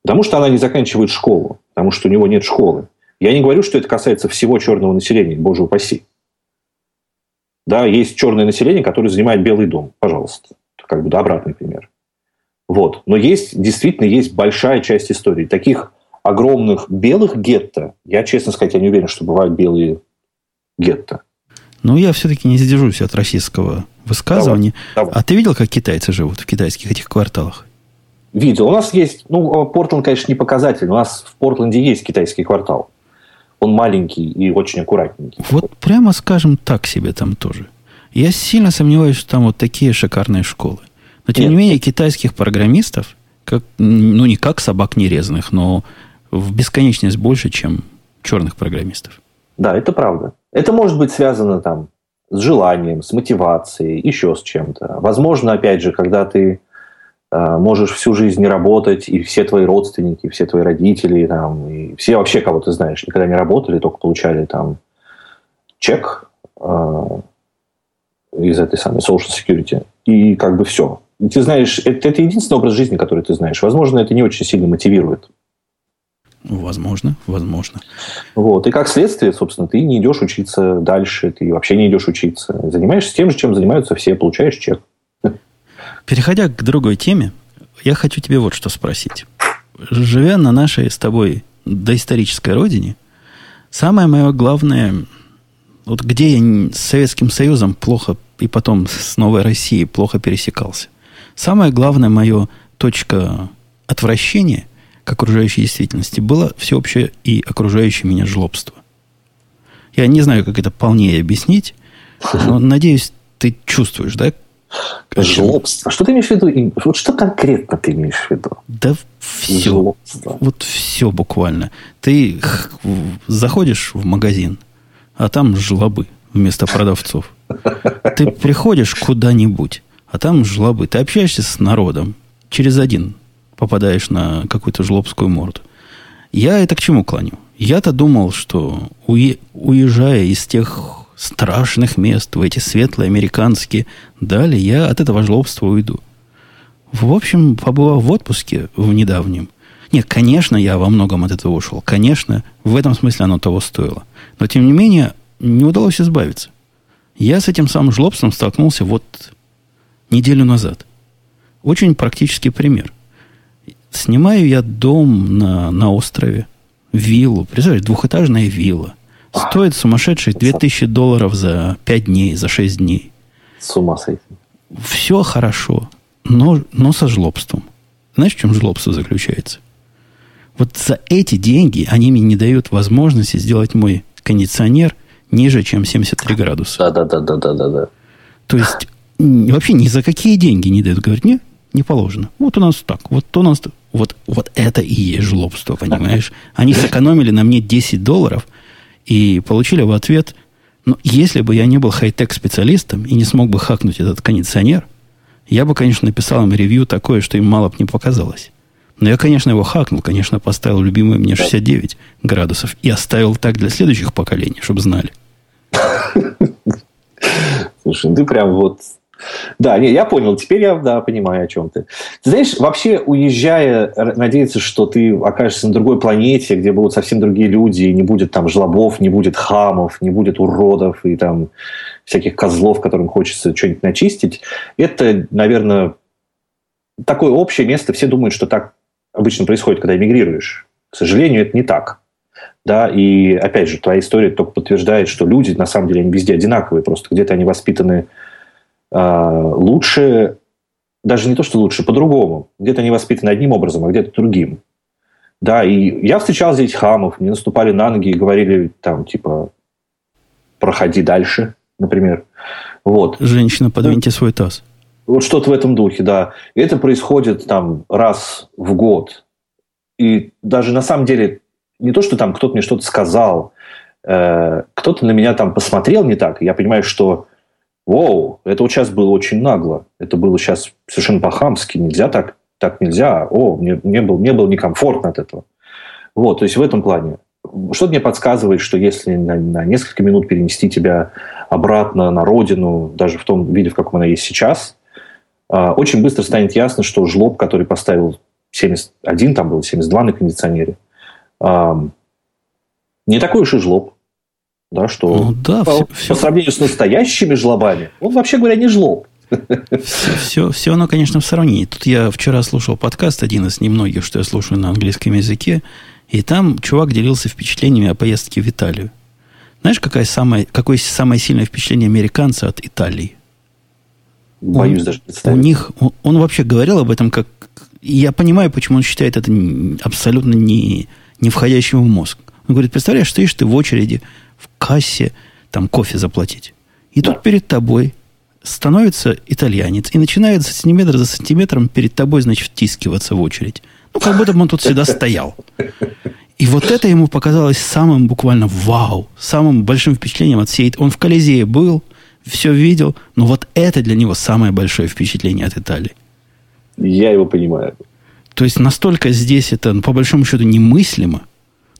Потому что она не заканчивает школу, потому что у него нет школы. Я не говорю, что это касается всего черного населения, боже упаси. Да, есть черное население, которое занимает Белый дом, пожалуйста. Это как бы да, обратный пример. Вот. Но есть, действительно, есть большая часть истории. Таких огромных белых гетто, я, честно сказать, я не уверен, что бывают белые гетто. Ну, я все-таки не задержусь от российского высказывания. Давай, давай. А ты видел, как китайцы живут в китайских этих кварталах? Видел. У нас есть, ну, Портленд, конечно, не показатель. У нас в Портленде есть китайский квартал. Он маленький и очень аккуратненький. Вот прямо скажем так себе там тоже. Я сильно сомневаюсь, что там вот такие шикарные школы. Но, тем Нет. не менее, китайских программистов, как, ну, не как собак нерезанных, но в бесконечность больше, чем черных программистов. Да, это правда. Это может быть связано там с желанием, с мотивацией, еще с чем-то. Возможно, опять же, когда ты можешь всю жизнь не работать, и все твои родственники, все твои родители, там, и все вообще, кого ты знаешь, никогда не работали, только получали там чек э, из этой самой social security, и как бы все ты знаешь, это, это единственный образ жизни, который ты знаешь. Возможно, это не очень сильно мотивирует. Возможно, возможно. Вот. И как следствие, собственно, ты не идешь учиться дальше, ты вообще не идешь учиться. Занимаешься тем же, чем занимаются все, получаешь чек. Переходя к другой теме, я хочу тебе вот что спросить. Живя на нашей с тобой доисторической родине, самое мое главное, вот где я с Советским Союзом плохо и потом с Новой Россией плохо пересекался – Самое главное мое точка отвращения к окружающей действительности было всеобщее и окружающее меня жлобство. Я не знаю, как это полнее объяснить, но надеюсь, ты чувствуешь, да? Жлобство. Что ты имеешь в виду? Вот что конкретно ты имеешь в виду? Да все. Жлобство. Вот все буквально. Ты заходишь в магазин, а там жлобы вместо продавцов. Ты приходишь куда-нибудь, а там жлобы. Ты общаешься с народом. Через один попадаешь на какую-то жлобскую морду. Я это к чему клоню? Я-то думал, что уезжая из тех страшных мест в эти светлые американские дали, я от этого жлобства уйду. В общем, побывав в отпуске в недавнем, нет, конечно, я во многом от этого ушел. Конечно, в этом смысле оно того стоило. Но, тем не менее, не удалось избавиться. Я с этим самым жлобством столкнулся вот неделю назад. Очень практический пример. Снимаю я дом на, на острове, виллу. Представляешь, двухэтажная вилла. Стоит сумасшедших 2000 долларов за 5 дней, за 6 дней. С ума сойти. Все хорошо, но, но со жлобством. Знаешь, в чем жлобство заключается? Вот за эти деньги они мне не дают возможности сделать мой кондиционер ниже, чем 73 градуса. Да, да, да, да, да, да, да. То есть вообще ни за какие деньги не дают. Говорят, нет, не положено. Вот у нас так, вот у нас вот, вот это и есть жлобство, понимаешь? Они сэкономили на мне 10 долларов и получили в ответ, ну, если бы я не был хай-тек специалистом и не смог бы хакнуть этот кондиционер, я бы, конечно, написал им ревью такое, что им мало бы не показалось. Но я, конечно, его хакнул, конечно, поставил любимый мне 69 градусов и оставил так для следующих поколений, чтобы знали. Слушай, ну ты прям вот да, не, я понял. Теперь я да, понимаю, о чем ты. Ты знаешь, вообще, уезжая, надеяться, что ты окажешься на другой планете, где будут совсем другие люди, и не будет там жлобов, не будет хамов, не будет уродов и там всяких козлов, которым хочется что-нибудь начистить, это, наверное, такое общее место. Все думают, что так обычно происходит, когда эмигрируешь. К сожалению, это не так. Да, и опять же, твоя история только подтверждает, что люди на самом деле они везде одинаковые, просто где-то они воспитаны лучше, даже не то, что лучше, по-другому. Где-то они воспитаны одним образом, а где-то другим. Да, и я встречал здесь хамов, мне наступали на ноги и говорили там, типа, проходи дальше, например. Вот. Женщина, подвиньте ну, свой таз. Вот что-то в этом духе, да. И это происходит там раз в год. И даже на самом деле не то, что там кто-то мне что-то сказал, э, кто-то на меня там посмотрел не так. Я понимаю, что Воу, это вот сейчас было очень нагло. Это было сейчас совершенно по-хамски. Нельзя так, так нельзя. О, мне, мне, было, мне было некомфортно от этого. Вот, то есть в этом плане. Что-то мне подсказывает, что если на, на несколько минут перенести тебя обратно на родину, даже в том виде, в каком она есть сейчас, а, очень быстро станет ясно, что жлоб, который поставил 71, там было 72 на кондиционере, не такой уж и жлоб да, что ну, да, по, все, по сравнению с настоящими жлобами, он, вообще говоря, не жлоб. Все, все, все оно, конечно, в сравнении. Тут я вчера слушал подкаст, один из немногих, что я слушаю на английском языке, и там чувак делился впечатлениями о поездке в Италию. Знаешь, какая самая, какое самое сильное впечатление американца от Италии? Боюсь он, даже представить. У них, он, он вообще говорил об этом как... Я понимаю, почему он считает это абсолютно не, не входящим в мозг. Он говорит, представляешь, стоишь ты в очереди в кассе там кофе заплатить. И тут перед тобой становится итальянец и начинает сантиметр за сантиметром перед тобой, значит, втискиваться в очередь. Ну, как будто бы он тут всегда стоял. И вот это ему показалось самым буквально вау, самым большим впечатлением от всей... Он в Колизее был, все видел, но вот это для него самое большое впечатление от Италии. Я его понимаю. То есть настолько здесь это, ну, по большому счету, немыслимо,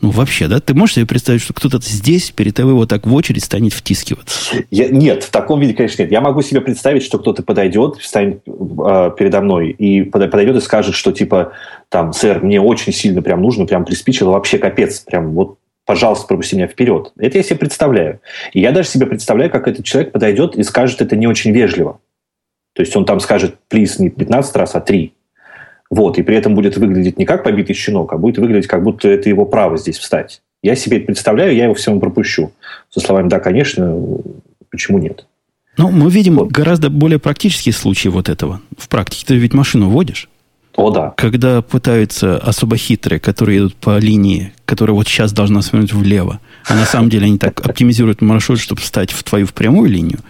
ну, вообще, да? Ты можешь себе представить, что кто-то здесь перед тобой вот так в очередь станет втискиваться? Я, нет, в таком виде, конечно, нет. Я могу себе представить, что кто-то подойдет, станет э, передо мной и подойдет и скажет, что типа, там, сэр, мне очень сильно прям нужно, прям приспичило, вообще капец, прям вот пожалуйста, пропусти меня вперед. Это я себе представляю. И я даже себе представляю, как этот человек подойдет и скажет это не очень вежливо. То есть он там скажет, плиз, не 15 раз, а 3. Вот, и при этом будет выглядеть не как побитый щенок, а будет выглядеть, как будто это его право здесь встать. Я себе это представляю, я его всем пропущу. Со словами «да, конечно, почему нет?» Ну, мы видим вот. гораздо более практические случаи вот этого. В практике ты ведь машину водишь. О, да. Когда пытаются особо хитрые, которые идут по линии, которая вот сейчас должна свернуть влево, а на самом деле они так оптимизируют маршрут, чтобы встать в твою прямую линию.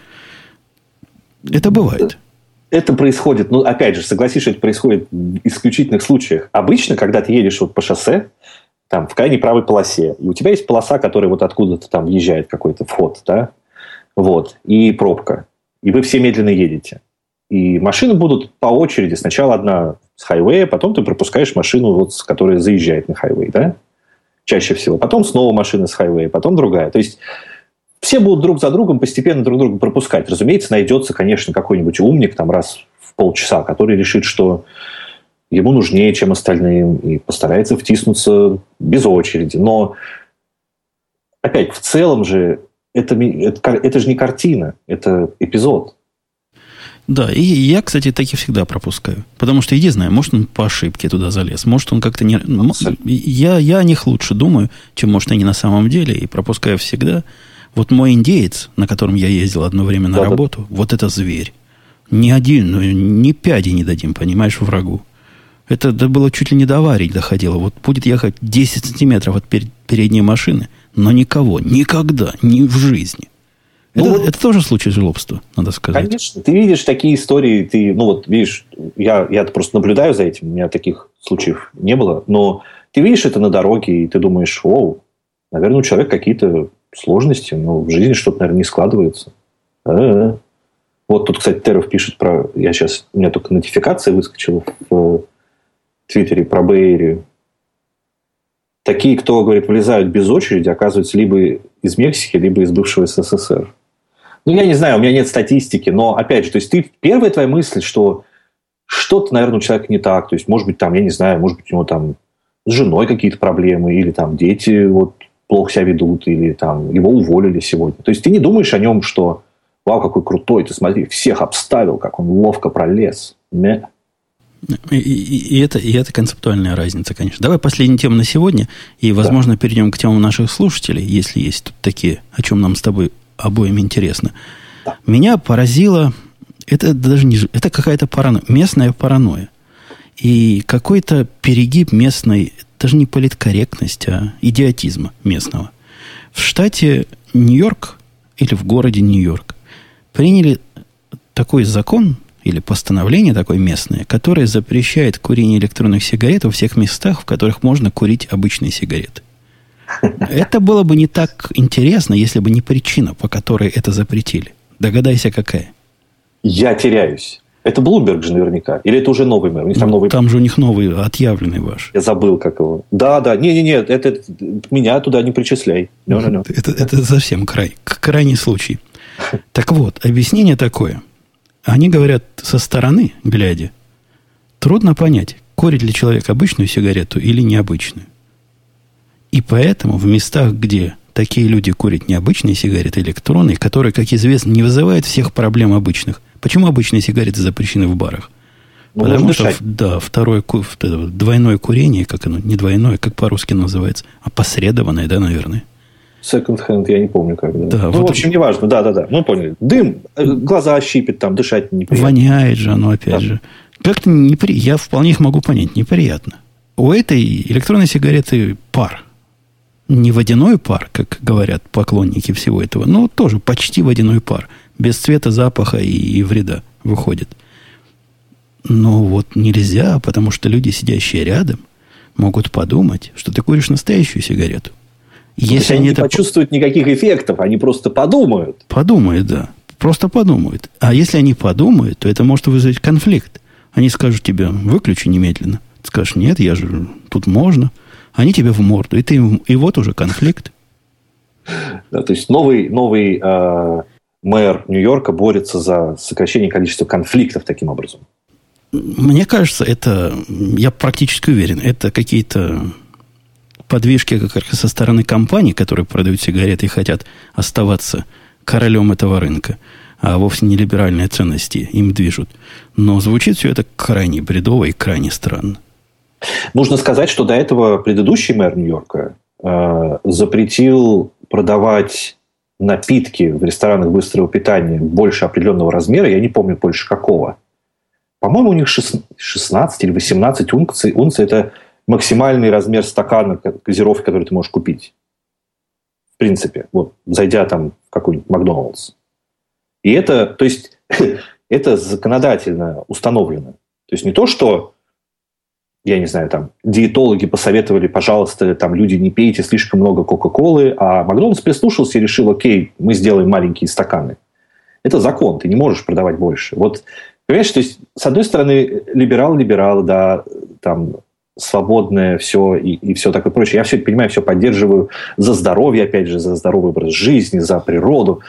Это бывает это происходит, ну, опять же, согласись, это происходит в исключительных случаях. Обычно, когда ты едешь вот по шоссе, там, в крайней правой полосе, и у тебя есть полоса, которая вот откуда-то там въезжает какой-то вход, да, вот, и пробка, и вы все медленно едете. И машины будут по очереди. Сначала одна с хайвея, потом ты пропускаешь машину, вот, которая заезжает на хайвей, да? Чаще всего. Потом снова машина с хайвея, потом другая. То есть все будут друг за другом постепенно друг друга пропускать. Разумеется, найдется, конечно, какой-нибудь умник там раз в полчаса, который решит, что ему нужнее, чем остальным, и постарается втиснуться без очереди. Но опять, в целом же это, это, это же не картина, это эпизод. Да, и я, кстати, таких всегда пропускаю. Потому что, иди знаю, может, он по ошибке туда залез, может, он как-то не... Я, я о них лучше думаю, чем, может, они на самом деле, и пропускаю всегда. Вот мой индеец, на котором я ездил одно время на да, работу, да. вот это зверь. Ни один, ну, ни пяди не дадим, понимаешь, врагу. Это, это было чуть ли не до аварии доходило. Вот будет ехать 10 сантиметров от передней машины, но никого, никогда, ни в жизни. Ну, это, вот, это тоже случай жлобства, надо сказать. Конечно. Ты видишь такие истории, ты, ну вот видишь, я, я просто наблюдаю за этим, у меня таких случаев не было, но ты видишь это на дороге, и ты думаешь, о, наверное, у человека какие-то сложности, но в жизни что-то, наверное, не складывается. А-а-а. Вот тут, кстати, Теров пишет про... Я сейчас... У меня только нотификация выскочила в Твиттере про Бэйрию. Такие, кто, говорит, вылезают без очереди, оказываются либо из Мексики, либо из бывшего СССР. Ну, я не знаю, у меня нет статистики, но, опять же, то есть ты первая твоя мысль, что что-то, наверное, у человека не так. То есть, может быть, там, я не знаю, может быть, у него там с женой какие-то проблемы, или там дети вот плохо себя ведут, или там его уволили сегодня. То есть ты не думаешь о нем, что вау, какой крутой, ты смотри, всех обставил, как он ловко пролез. Не. И, и, и, это, и это концептуальная разница, конечно. Давай последнюю тему на сегодня, и, возможно, да. перейдем к темам наших слушателей, если есть тут такие, о чем нам с тобой обоим интересно. Меня поразило, это даже не, это какая-то паранойя, местная паранойя. И какой-то перегиб местной, даже не политкорректность, а идиотизма местного. В штате Нью-Йорк или в городе Нью-Йорк приняли такой закон или постановление такое местное, которое запрещает курение электронных сигарет во всех местах, в которых можно курить обычные сигареты. Это было бы не так интересно, если бы не причина, по которой это запретили. Догадайся, какая. Я теряюсь. Это Блумберг же наверняка. Или это уже новый мэр? У них там, ну, новый... там же у них новый, отъявленный ваш. Я забыл, как его. Да, да. Не-не-не, это, это, меня туда не причисляй. No, no, no. Это, это совсем край, крайний случай. Так вот, объяснение такое. Они говорят со стороны, глядя, трудно понять, курит ли человек обычную сигарету или необычную. И поэтому в местах, где такие люди курят необычные сигареты электронные, которые, как известно, не вызывают всех проблем обычных. Почему обычные сигареты запрещены в барах? Ну, Потому что, да, второе, двойное курение, как оно, не двойное, как по-русски называется, а посредованное, да, наверное. Second hand, я не помню как. Да. да ну, вот в общем, неважно, да-да-да, мы поняли. Дым, э, глаза щипит, там, дышать неприятно. Воняет же оно, опять да. же. Как-то неприятно, я вполне их могу понять, неприятно. У этой электронной сигареты пар – не водяной пар, как говорят поклонники всего этого, но тоже почти водяной пар. Без цвета, запаха и, и вреда выходит. Но вот нельзя, потому что люди, сидящие рядом, могут подумать, что ты куришь настоящую сигарету. Если они не это... почувствуют никаких эффектов, они просто подумают. Подумают, да. Просто подумают. А если они подумают, то это может вызвать конфликт. Они скажут тебе, выключи немедленно. Ты скажешь, нет, я же тут можно они тебе в морду, и, ты, и вот уже конфликт. Да, то есть новый, новый э, мэр Нью-Йорка борется за сокращение количества конфликтов таким образом. Мне кажется, это, я практически уверен, это какие-то подвижки как раз со стороны компаний, которые продают сигареты и хотят оставаться королем этого рынка, а вовсе не либеральные ценности им движут. Но звучит все это крайне бредово и крайне странно. Нужно сказать, что до этого предыдущий мэр Нью-Йорка э, запретил продавать напитки в ресторанах быстрого питания больше определенного размера, я не помню больше какого. По-моему, у них 16 или 18 унций. Унция – это максимальный размер стакана газировки, который ты можешь купить. В принципе, вот, зайдя там в какой-нибудь Макдоналдс. И это, то есть, это законодательно установлено. То есть не то, что я не знаю, там, диетологи посоветовали, пожалуйста, там, люди, не пейте слишком много Кока-Колы, а Макдональдс прислушался и решил, окей, мы сделаем маленькие стаканы. Это закон, ты не можешь продавать больше. Вот, понимаешь, то есть, с одной стороны, либерал-либерал, да, там, свободное все и, и все такое прочее. Я все это понимаю, все поддерживаю за здоровье, опять же, за здоровый образ жизни, за природу.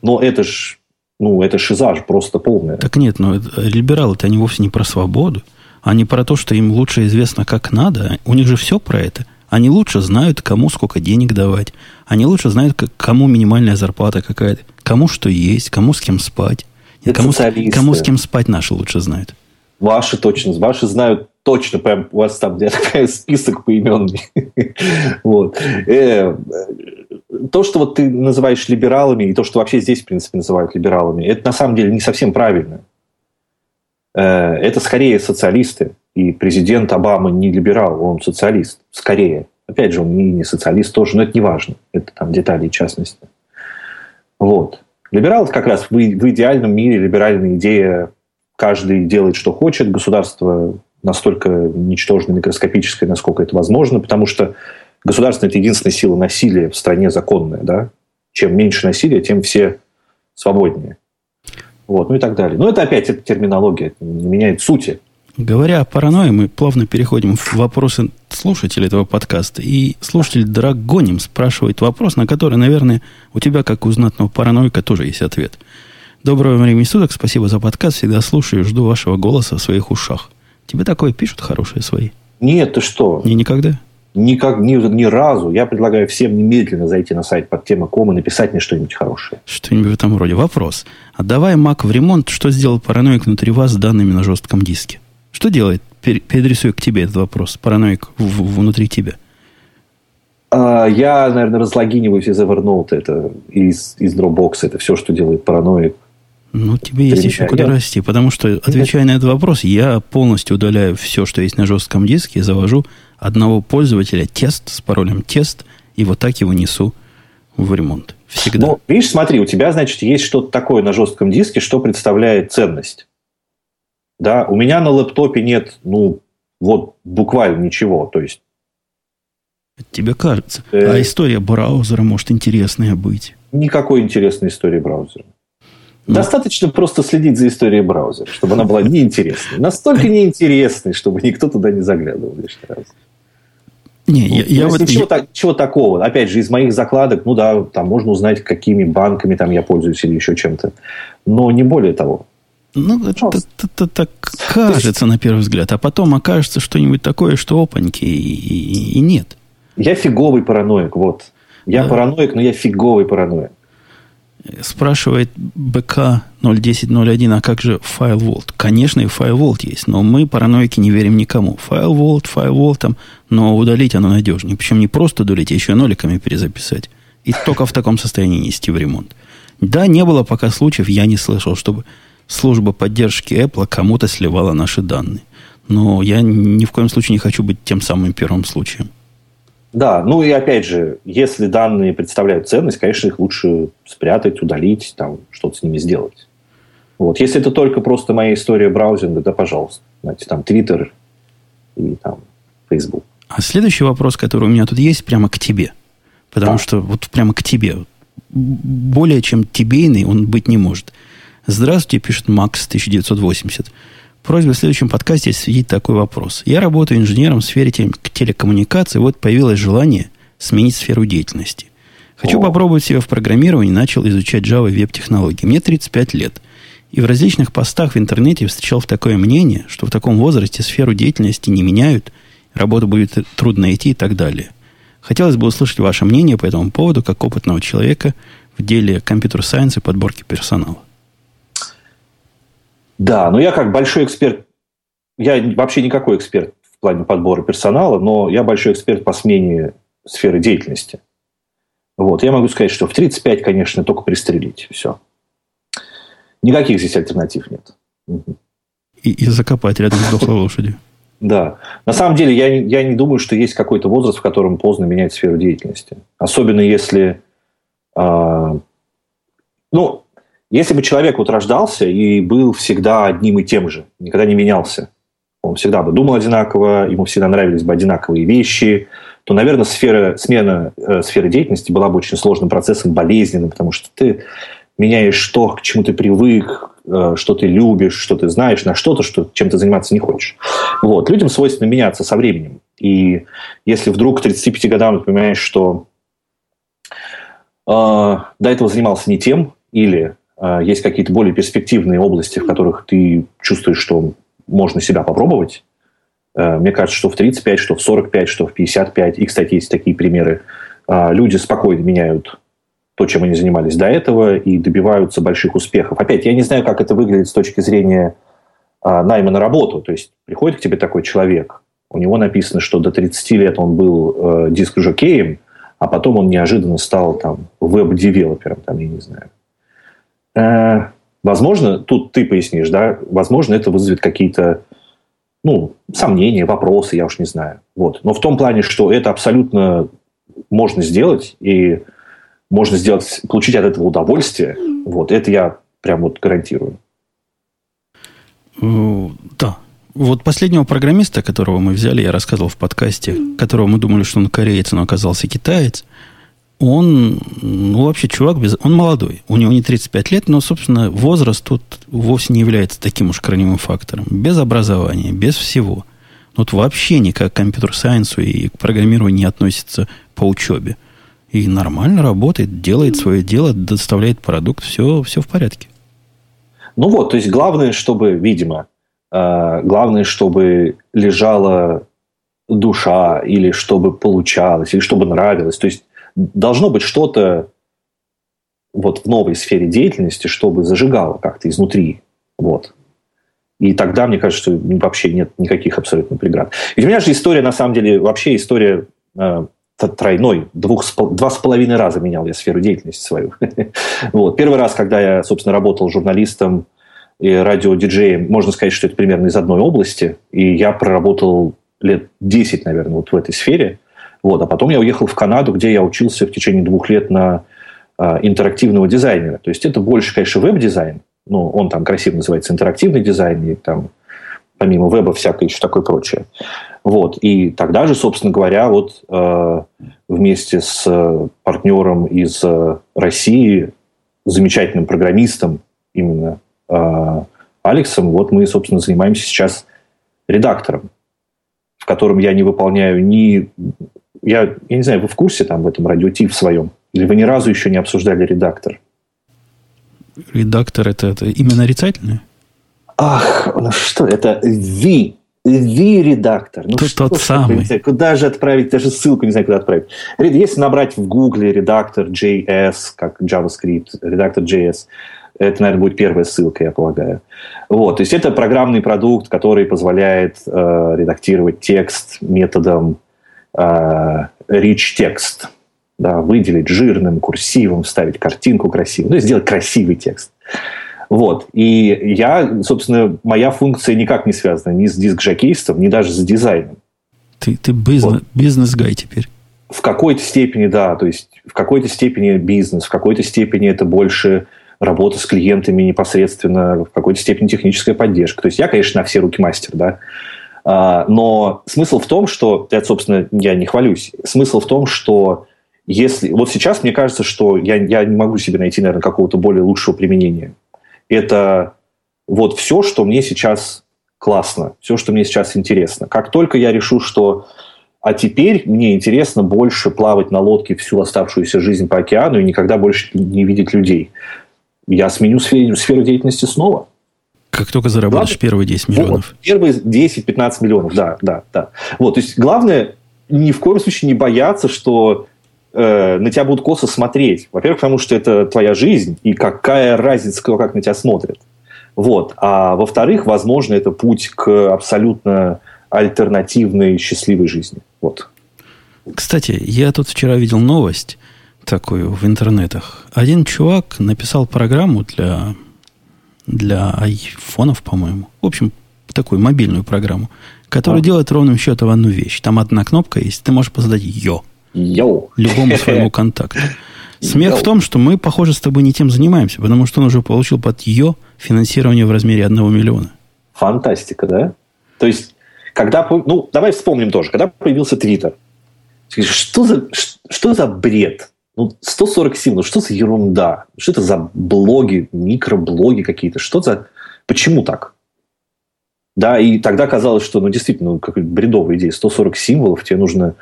Но это ж, ну, это шизаж просто полный. Так нет, но либералы-то они вовсе не про свободу а не про то, что им лучше известно, как надо. У них же все про это. Они лучше знают, кому сколько денег давать. Они лучше знают, как, кому минимальная зарплата какая-то, кому что есть, кому с кем спать. Это кому, социалисты. кому с кем спать наши лучше знают. Ваши точно, ваши знают точно, прям у вас там такой список поименный. вот. Э, то, что вот ты называешь либералами, и то, что вообще здесь, в принципе, называют либералами, это на самом деле не совсем правильно. Э, это скорее социалисты. И президент Обама не либерал, он социалист. Скорее. Опять же, он не, не социалист тоже, но это не важно. Это там детали частности. Вот. Либерал как раз в, в идеальном мире либеральная идея каждый делает, что хочет, государство настолько ничтожно микроскопическое, насколько это возможно, потому что государство – это единственная сила насилия в стране законная. Да? Чем меньше насилия, тем все свободнее. Вот, ну и так далее. Но это опять это терминология, это не меняет сути. Говоря о паранойи, мы плавно переходим в вопросы слушателей этого подкаста. И слушатель Драгоним спрашивает вопрос, на который, наверное, у тебя, как у знатного параноика, тоже есть ответ. Доброго времени суток, спасибо за подкаст, всегда слушаю, жду вашего голоса в своих ушах. Тебе такое пишут хорошие свои? Нет, ты что? Не никогда? Никак, ни, ни разу. Я предлагаю всем немедленно зайти на сайт под тема ком и написать мне что-нибудь хорошее. Что-нибудь в этом роде. Вопрос. Отдавая Mac в ремонт, что сделал параноик внутри вас с данными на жестком диске? Что делает? Переадресую к тебе этот вопрос. Параноик в, внутри тебя. А, я, наверное, разлогиниваюсь из Evernote, это из, из Dropbox, это все, что делает параноик. Ну, тебе есть еще куда расти, потому что, отвечая на этот вопрос, я полностью удаляю все, что есть на жестком диске, и завожу одного пользователя тест с паролем тест, и вот так его несу в ремонт. Всегда. Ну, видишь, смотри, у тебя, значит, есть что-то такое на жестком диске, что представляет ценность. Да, у меня на лэптопе нет, ну, вот буквально ничего. То есть Тебе кажется. Э... А история браузера может интересная быть. Никакой интересной истории браузера. Ну. Достаточно просто следить за историей браузера, чтобы она была неинтересной. Настолько неинтересной, чтобы никто туда не заглядывал лишний раз. Не, я, я вот... ничего, так, ничего такого. Опять же, из моих закладок, ну да, там можно узнать, какими банками там я пользуюсь или еще чем-то. Но не более того. Ну, это, это, это так кажется на первый взгляд. А потом окажется что-нибудь такое, что опаньки, и, и, и нет. Я фиговый параноик, вот. Я да. параноик, но я фиговый параноик. Спрашивает БК 01001, а как же FileVault? Конечно, и FileVault есть, но мы, параноики, не верим никому. FileVault, FileVault, там, но удалить оно надежнее. Причем не просто удалить, а еще ноликами перезаписать. И только в таком состоянии нести в ремонт. Да, не было пока случаев, я не слышал, чтобы служба поддержки Apple кому-то сливала наши данные. Но я ни в коем случае не хочу быть тем самым первым случаем. Да, ну и опять же, если данные представляют ценность, конечно, их лучше спрятать, удалить, там, что-то с ними сделать. Вот. Если это только просто моя история браузинга, да, пожалуйста. Знаете, там Twitter и там Facebook. А следующий вопрос, который у меня тут есть, прямо к тебе. Потому да. что вот прямо к тебе. Более чем тебейный он быть не может. Здравствуйте, пишет Макс 1980. Просьба в следующем подкасте осветить такой вопрос. Я работаю инженером в сфере телекоммуникации, вот появилось желание сменить сферу деятельности. Хочу О. попробовать себя в программировании, начал изучать Java и веб-технологии. Мне 35 лет. И в различных постах в интернете встречал такое мнение, что в таком возрасте сферу деятельности не меняют, работу будет трудно найти и так далее. Хотелось бы услышать ваше мнение по этому поводу, как опытного человека в деле компьютер-сайенса и подборки персонала. Да, но я как большой эксперт, я вообще никакой эксперт в плане подбора персонала, но я большой эксперт по смене сферы деятельности. Вот, я могу сказать, что в 35, конечно, только пристрелить. Все. Никаких здесь альтернатив нет. И, и закопать рядом с дохлой лошадью. Да. На самом деле, я, я не думаю, что есть какой-то возраст, в котором поздно менять сферу деятельности. Особенно если... Э, ну, если бы человек вот рождался и был всегда одним и тем же, никогда не менялся, он всегда бы думал одинаково, ему всегда нравились бы одинаковые вещи, то, наверное, сфера, смена э, сферы деятельности была бы очень сложным процессом, болезненным, потому что ты меняешь то, к чему ты привык, э, что ты любишь, что ты знаешь, на что-то, что, чем ты заниматься не хочешь. Вот. Людям свойственно меняться со временем. И если вдруг к 35 годам ты понимаешь, что э, до этого занимался не тем, или есть какие-то более перспективные области, в которых ты чувствуешь, что можно себя попробовать, Э, мне кажется, что в 35, что в 45, что в 55. И, кстати, есть такие примеры. Э, люди спокойно меняют то, чем они занимались до этого, и добиваются больших успехов. Опять, я не знаю, как это выглядит с точки зрения э, найма на работу. То есть приходит к тебе такой человек, у него написано, что до 30 лет он был диск-жокеем, а потом он неожиданно стал там веб-девелопером, там, я не знаю. Возможно, тут ты пояснишь, да, возможно, это вызовет какие-то ну, сомнения, вопросы, я уж не знаю. Вот. Но в том плане, что это абсолютно можно сделать, и можно сделать, получить от этого удовольствие, вот, это я прям вот гарантирую. Э, да. Вот последнего программиста, которого мы взяли, я рассказывал в подкасте, которого мы думали, что он кореец, но оказался китаец – он, ну, вообще чувак, без, он молодой. У него не 35 лет, но, собственно, возраст тут вовсе не является таким уж корневым фактором. Без образования, без всего. Вот вообще никак к компьютер-сайенсу и к программированию не относится по учебе. И нормально работает, делает свое дело, доставляет продукт, все, все в порядке. Ну вот, то есть главное, чтобы, видимо, э, главное, чтобы лежала душа, или чтобы получалось, или чтобы нравилось. То есть должно быть что-то вот в новой сфере деятельности, чтобы зажигало как-то изнутри. Вот. И тогда, мне кажется, что вообще нет никаких абсолютно преград. Ведь у меня же история, на самом деле, вообще история э, тройной. Двух, два с половиной раза менял я сферу деятельности свою. вот. Первый раз, когда я, собственно, работал журналистом и радиодиджеем, можно сказать, что это примерно из одной области. И я проработал лет 10, наверное, вот в этой сфере. Вот. А потом я уехал в Канаду, где я учился в течение двух лет на э, интерактивного дизайнера. То есть это больше, конечно, веб-дизайн. Ну, он там красиво называется интерактивный дизайн, и там помимо веба всякое еще такое прочее. Вот. И тогда же, собственно говоря, вот э, вместе с партнером из э, России, замечательным программистом именно э, Алексом, вот мы, собственно, занимаемся сейчас редактором, в котором я не выполняю ни я, я не знаю, вы в курсе там в этом радиоти в своем? Или вы ни разу еще не обсуждали редактор? Редактор это, это именно нарицательное? Ах, ну что, это V. V-редактор. Ну, тот, что, тот самый. Знаю, куда же отправить, даже ссылку не знаю, куда отправить. Если набрать в Гугле редактор JS, как JavaScript, редактор JS, это, наверное, будет первая ссылка, я полагаю. Вот, то есть это программный продукт, который позволяет э, редактировать текст методом э, rich текст, да, выделить жирным курсивом, вставить картинку красивую, ну, сделать красивый текст. Вот. И я, собственно, моя функция никак не связана ни с диск-жокейством, ни даже с дизайном. Ты, ты бизнес, вот. бизнес-гай теперь. В какой-то степени, да. То есть, в какой-то степени бизнес, в какой-то степени это больше работа с клиентами непосредственно, в какой-то степени техническая поддержка. То есть, я, конечно, на все руки мастер, да. А, но смысл в том, что, это, собственно, я не хвалюсь, смысл в том, что если... Вот сейчас мне кажется, что я, я не могу себе найти, наверное, какого-то более лучшего применения. Это вот все, что мне сейчас классно, все, что мне сейчас интересно. Как только я решу, что а теперь мне интересно больше плавать на лодке всю оставшуюся жизнь по океану и никогда больше не видеть людей. Я сменю сферу, сферу деятельности снова. Как только заработаешь главное, первые 10 миллионов. Вот, первые 10-15 миллионов, да, да, да. Вот, то есть главное ни в коем случае не бояться, что э, на тебя будут косо смотреть. Во-первых, потому что это твоя жизнь, и какая разница, кто как на тебя смотрит. Вот. А во-вторых, возможно, это путь к абсолютно альтернативной счастливой жизни. Вот. Кстати, я тут вчера видел новость такую в интернетах. Один чувак написал программу для для айфонов, по-моему. В общем, такую мобильную программу, которая а. делает ровным счетом одну вещь. Там одна кнопка есть, ты можешь поздать «Йо». Йо. Любому своему контакту. Смех Йо. в том, что мы, похоже, с тобой не тем занимаемся, потому что он уже получил под «Йо» финансирование в размере одного миллиона. Фантастика, да? То есть, когда... Ну, давай вспомним тоже. Когда появился Твиттер, что за, что за бред? Ну, 147, ну что за ерунда? Что это за блоги, микроблоги какие-то? Что за... Почему так? Да, и тогда казалось, что, ну, действительно, ну, как бредовая идея. 140 символов, тебе нужно...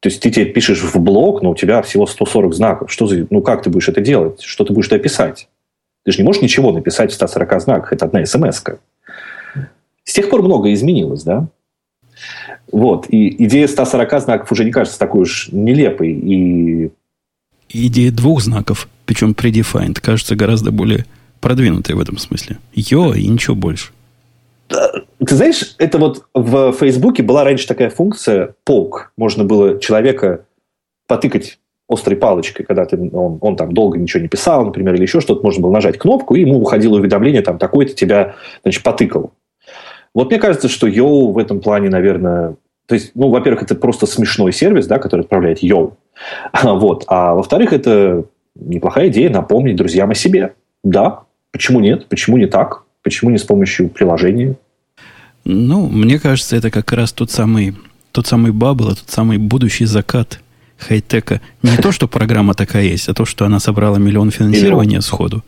То есть, ты тебе пишешь в блог, но у тебя всего 140 знаков. Что за... Ну, как ты будешь это делать? Что ты будешь это писать? Ты же не можешь ничего написать в 140 знаках. Это одна смс -ка. С тех пор многое изменилось, да? Вот. И идея 140 знаков уже не кажется такой уж нелепой. И... Идея двух знаков, причем predefined, кажется гораздо более продвинутой в этом смысле. Йо и ничего больше. Ты знаешь, это вот в Фейсбуке была раньше такая функция poke. Можно было человека потыкать острой палочкой, когда ты, он, он там долго ничего не писал, например, или еще что-то, можно было нажать кнопку, и ему уходило уведомление, там, такой-то тебя, значит, потыкал. Вот мне кажется, что Йоу в этом плане, наверное... То есть, ну, во-первых, это просто смешной сервис, да, который отправляет Йоу. Вот. А во-вторых, это неплохая идея напомнить друзьям о себе. Да, почему нет? Почему не так? Почему не с помощью приложения? Ну, мне кажется, это как раз тот самый, тот самый бабл, тот самый будущий закат хай-тека. Не то, что программа такая есть, а то, что она собрала миллион финансирования сходу.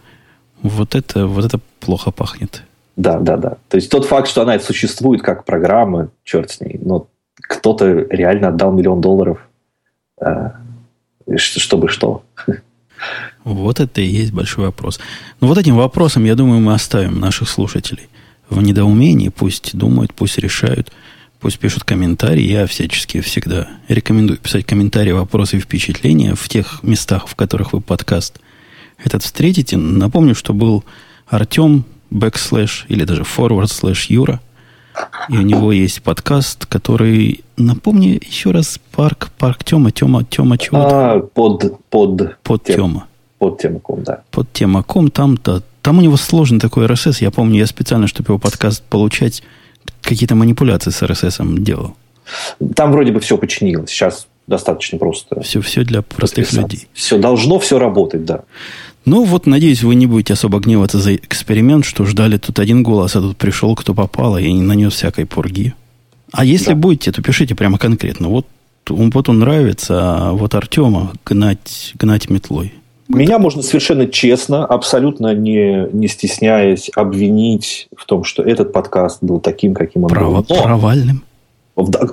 Вот это, вот это плохо пахнет. Да, да, да. То есть тот факт, что она существует как программа, черт с ней, но кто-то реально отдал миллион долларов, э, чтобы что. Вот это и есть большой вопрос. Но вот этим вопросом, я думаю, мы оставим наших слушателей в недоумении. Пусть думают, пусть решают, пусть пишут комментарии. Я всячески всегда рекомендую писать комментарии, вопросы и впечатления в тех местах, в которых вы подкаст этот встретите. Напомню, что был Артем backslash или даже forward slash Юра. И у него есть подкаст, который, напомни еще раз, парк, парк Тема, Тема, Тема чего-то. А, под, под, под тем, Тема. Под темаком, да. Под темаком, там-то, там у него сложный такой RSS. Я помню, я специально, чтобы его подкаст получать, какие-то манипуляции с RSS делал. Там вроде бы все починилось. Сейчас достаточно просто. Все, все для простых людей. Все должно все работать, да. Ну, вот, надеюсь, вы не будете особо гневаться за эксперимент, что ждали тут один голос, а тут пришел кто попало и нанес всякой пурги. А если да. будете, то пишите прямо конкретно. Вот, вот он нравится, а вот Артема гнать, гнать метлой. Меня можно совершенно честно, абсолютно не, не стесняясь, обвинить в том, что этот подкаст был таким, каким он Право, был. Но, провальным?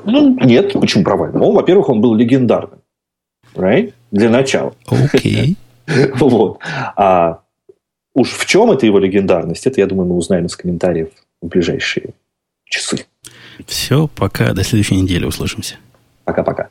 Ну, нет, почему провальным? Ну, во-первых, он был легендарным. Right? Для начала. Окей. Okay. Вот. А уж в чем это его легендарность, это, я думаю, мы узнаем из комментариев в ближайшие часы. Все, пока. До следующей недели услышимся. Пока-пока.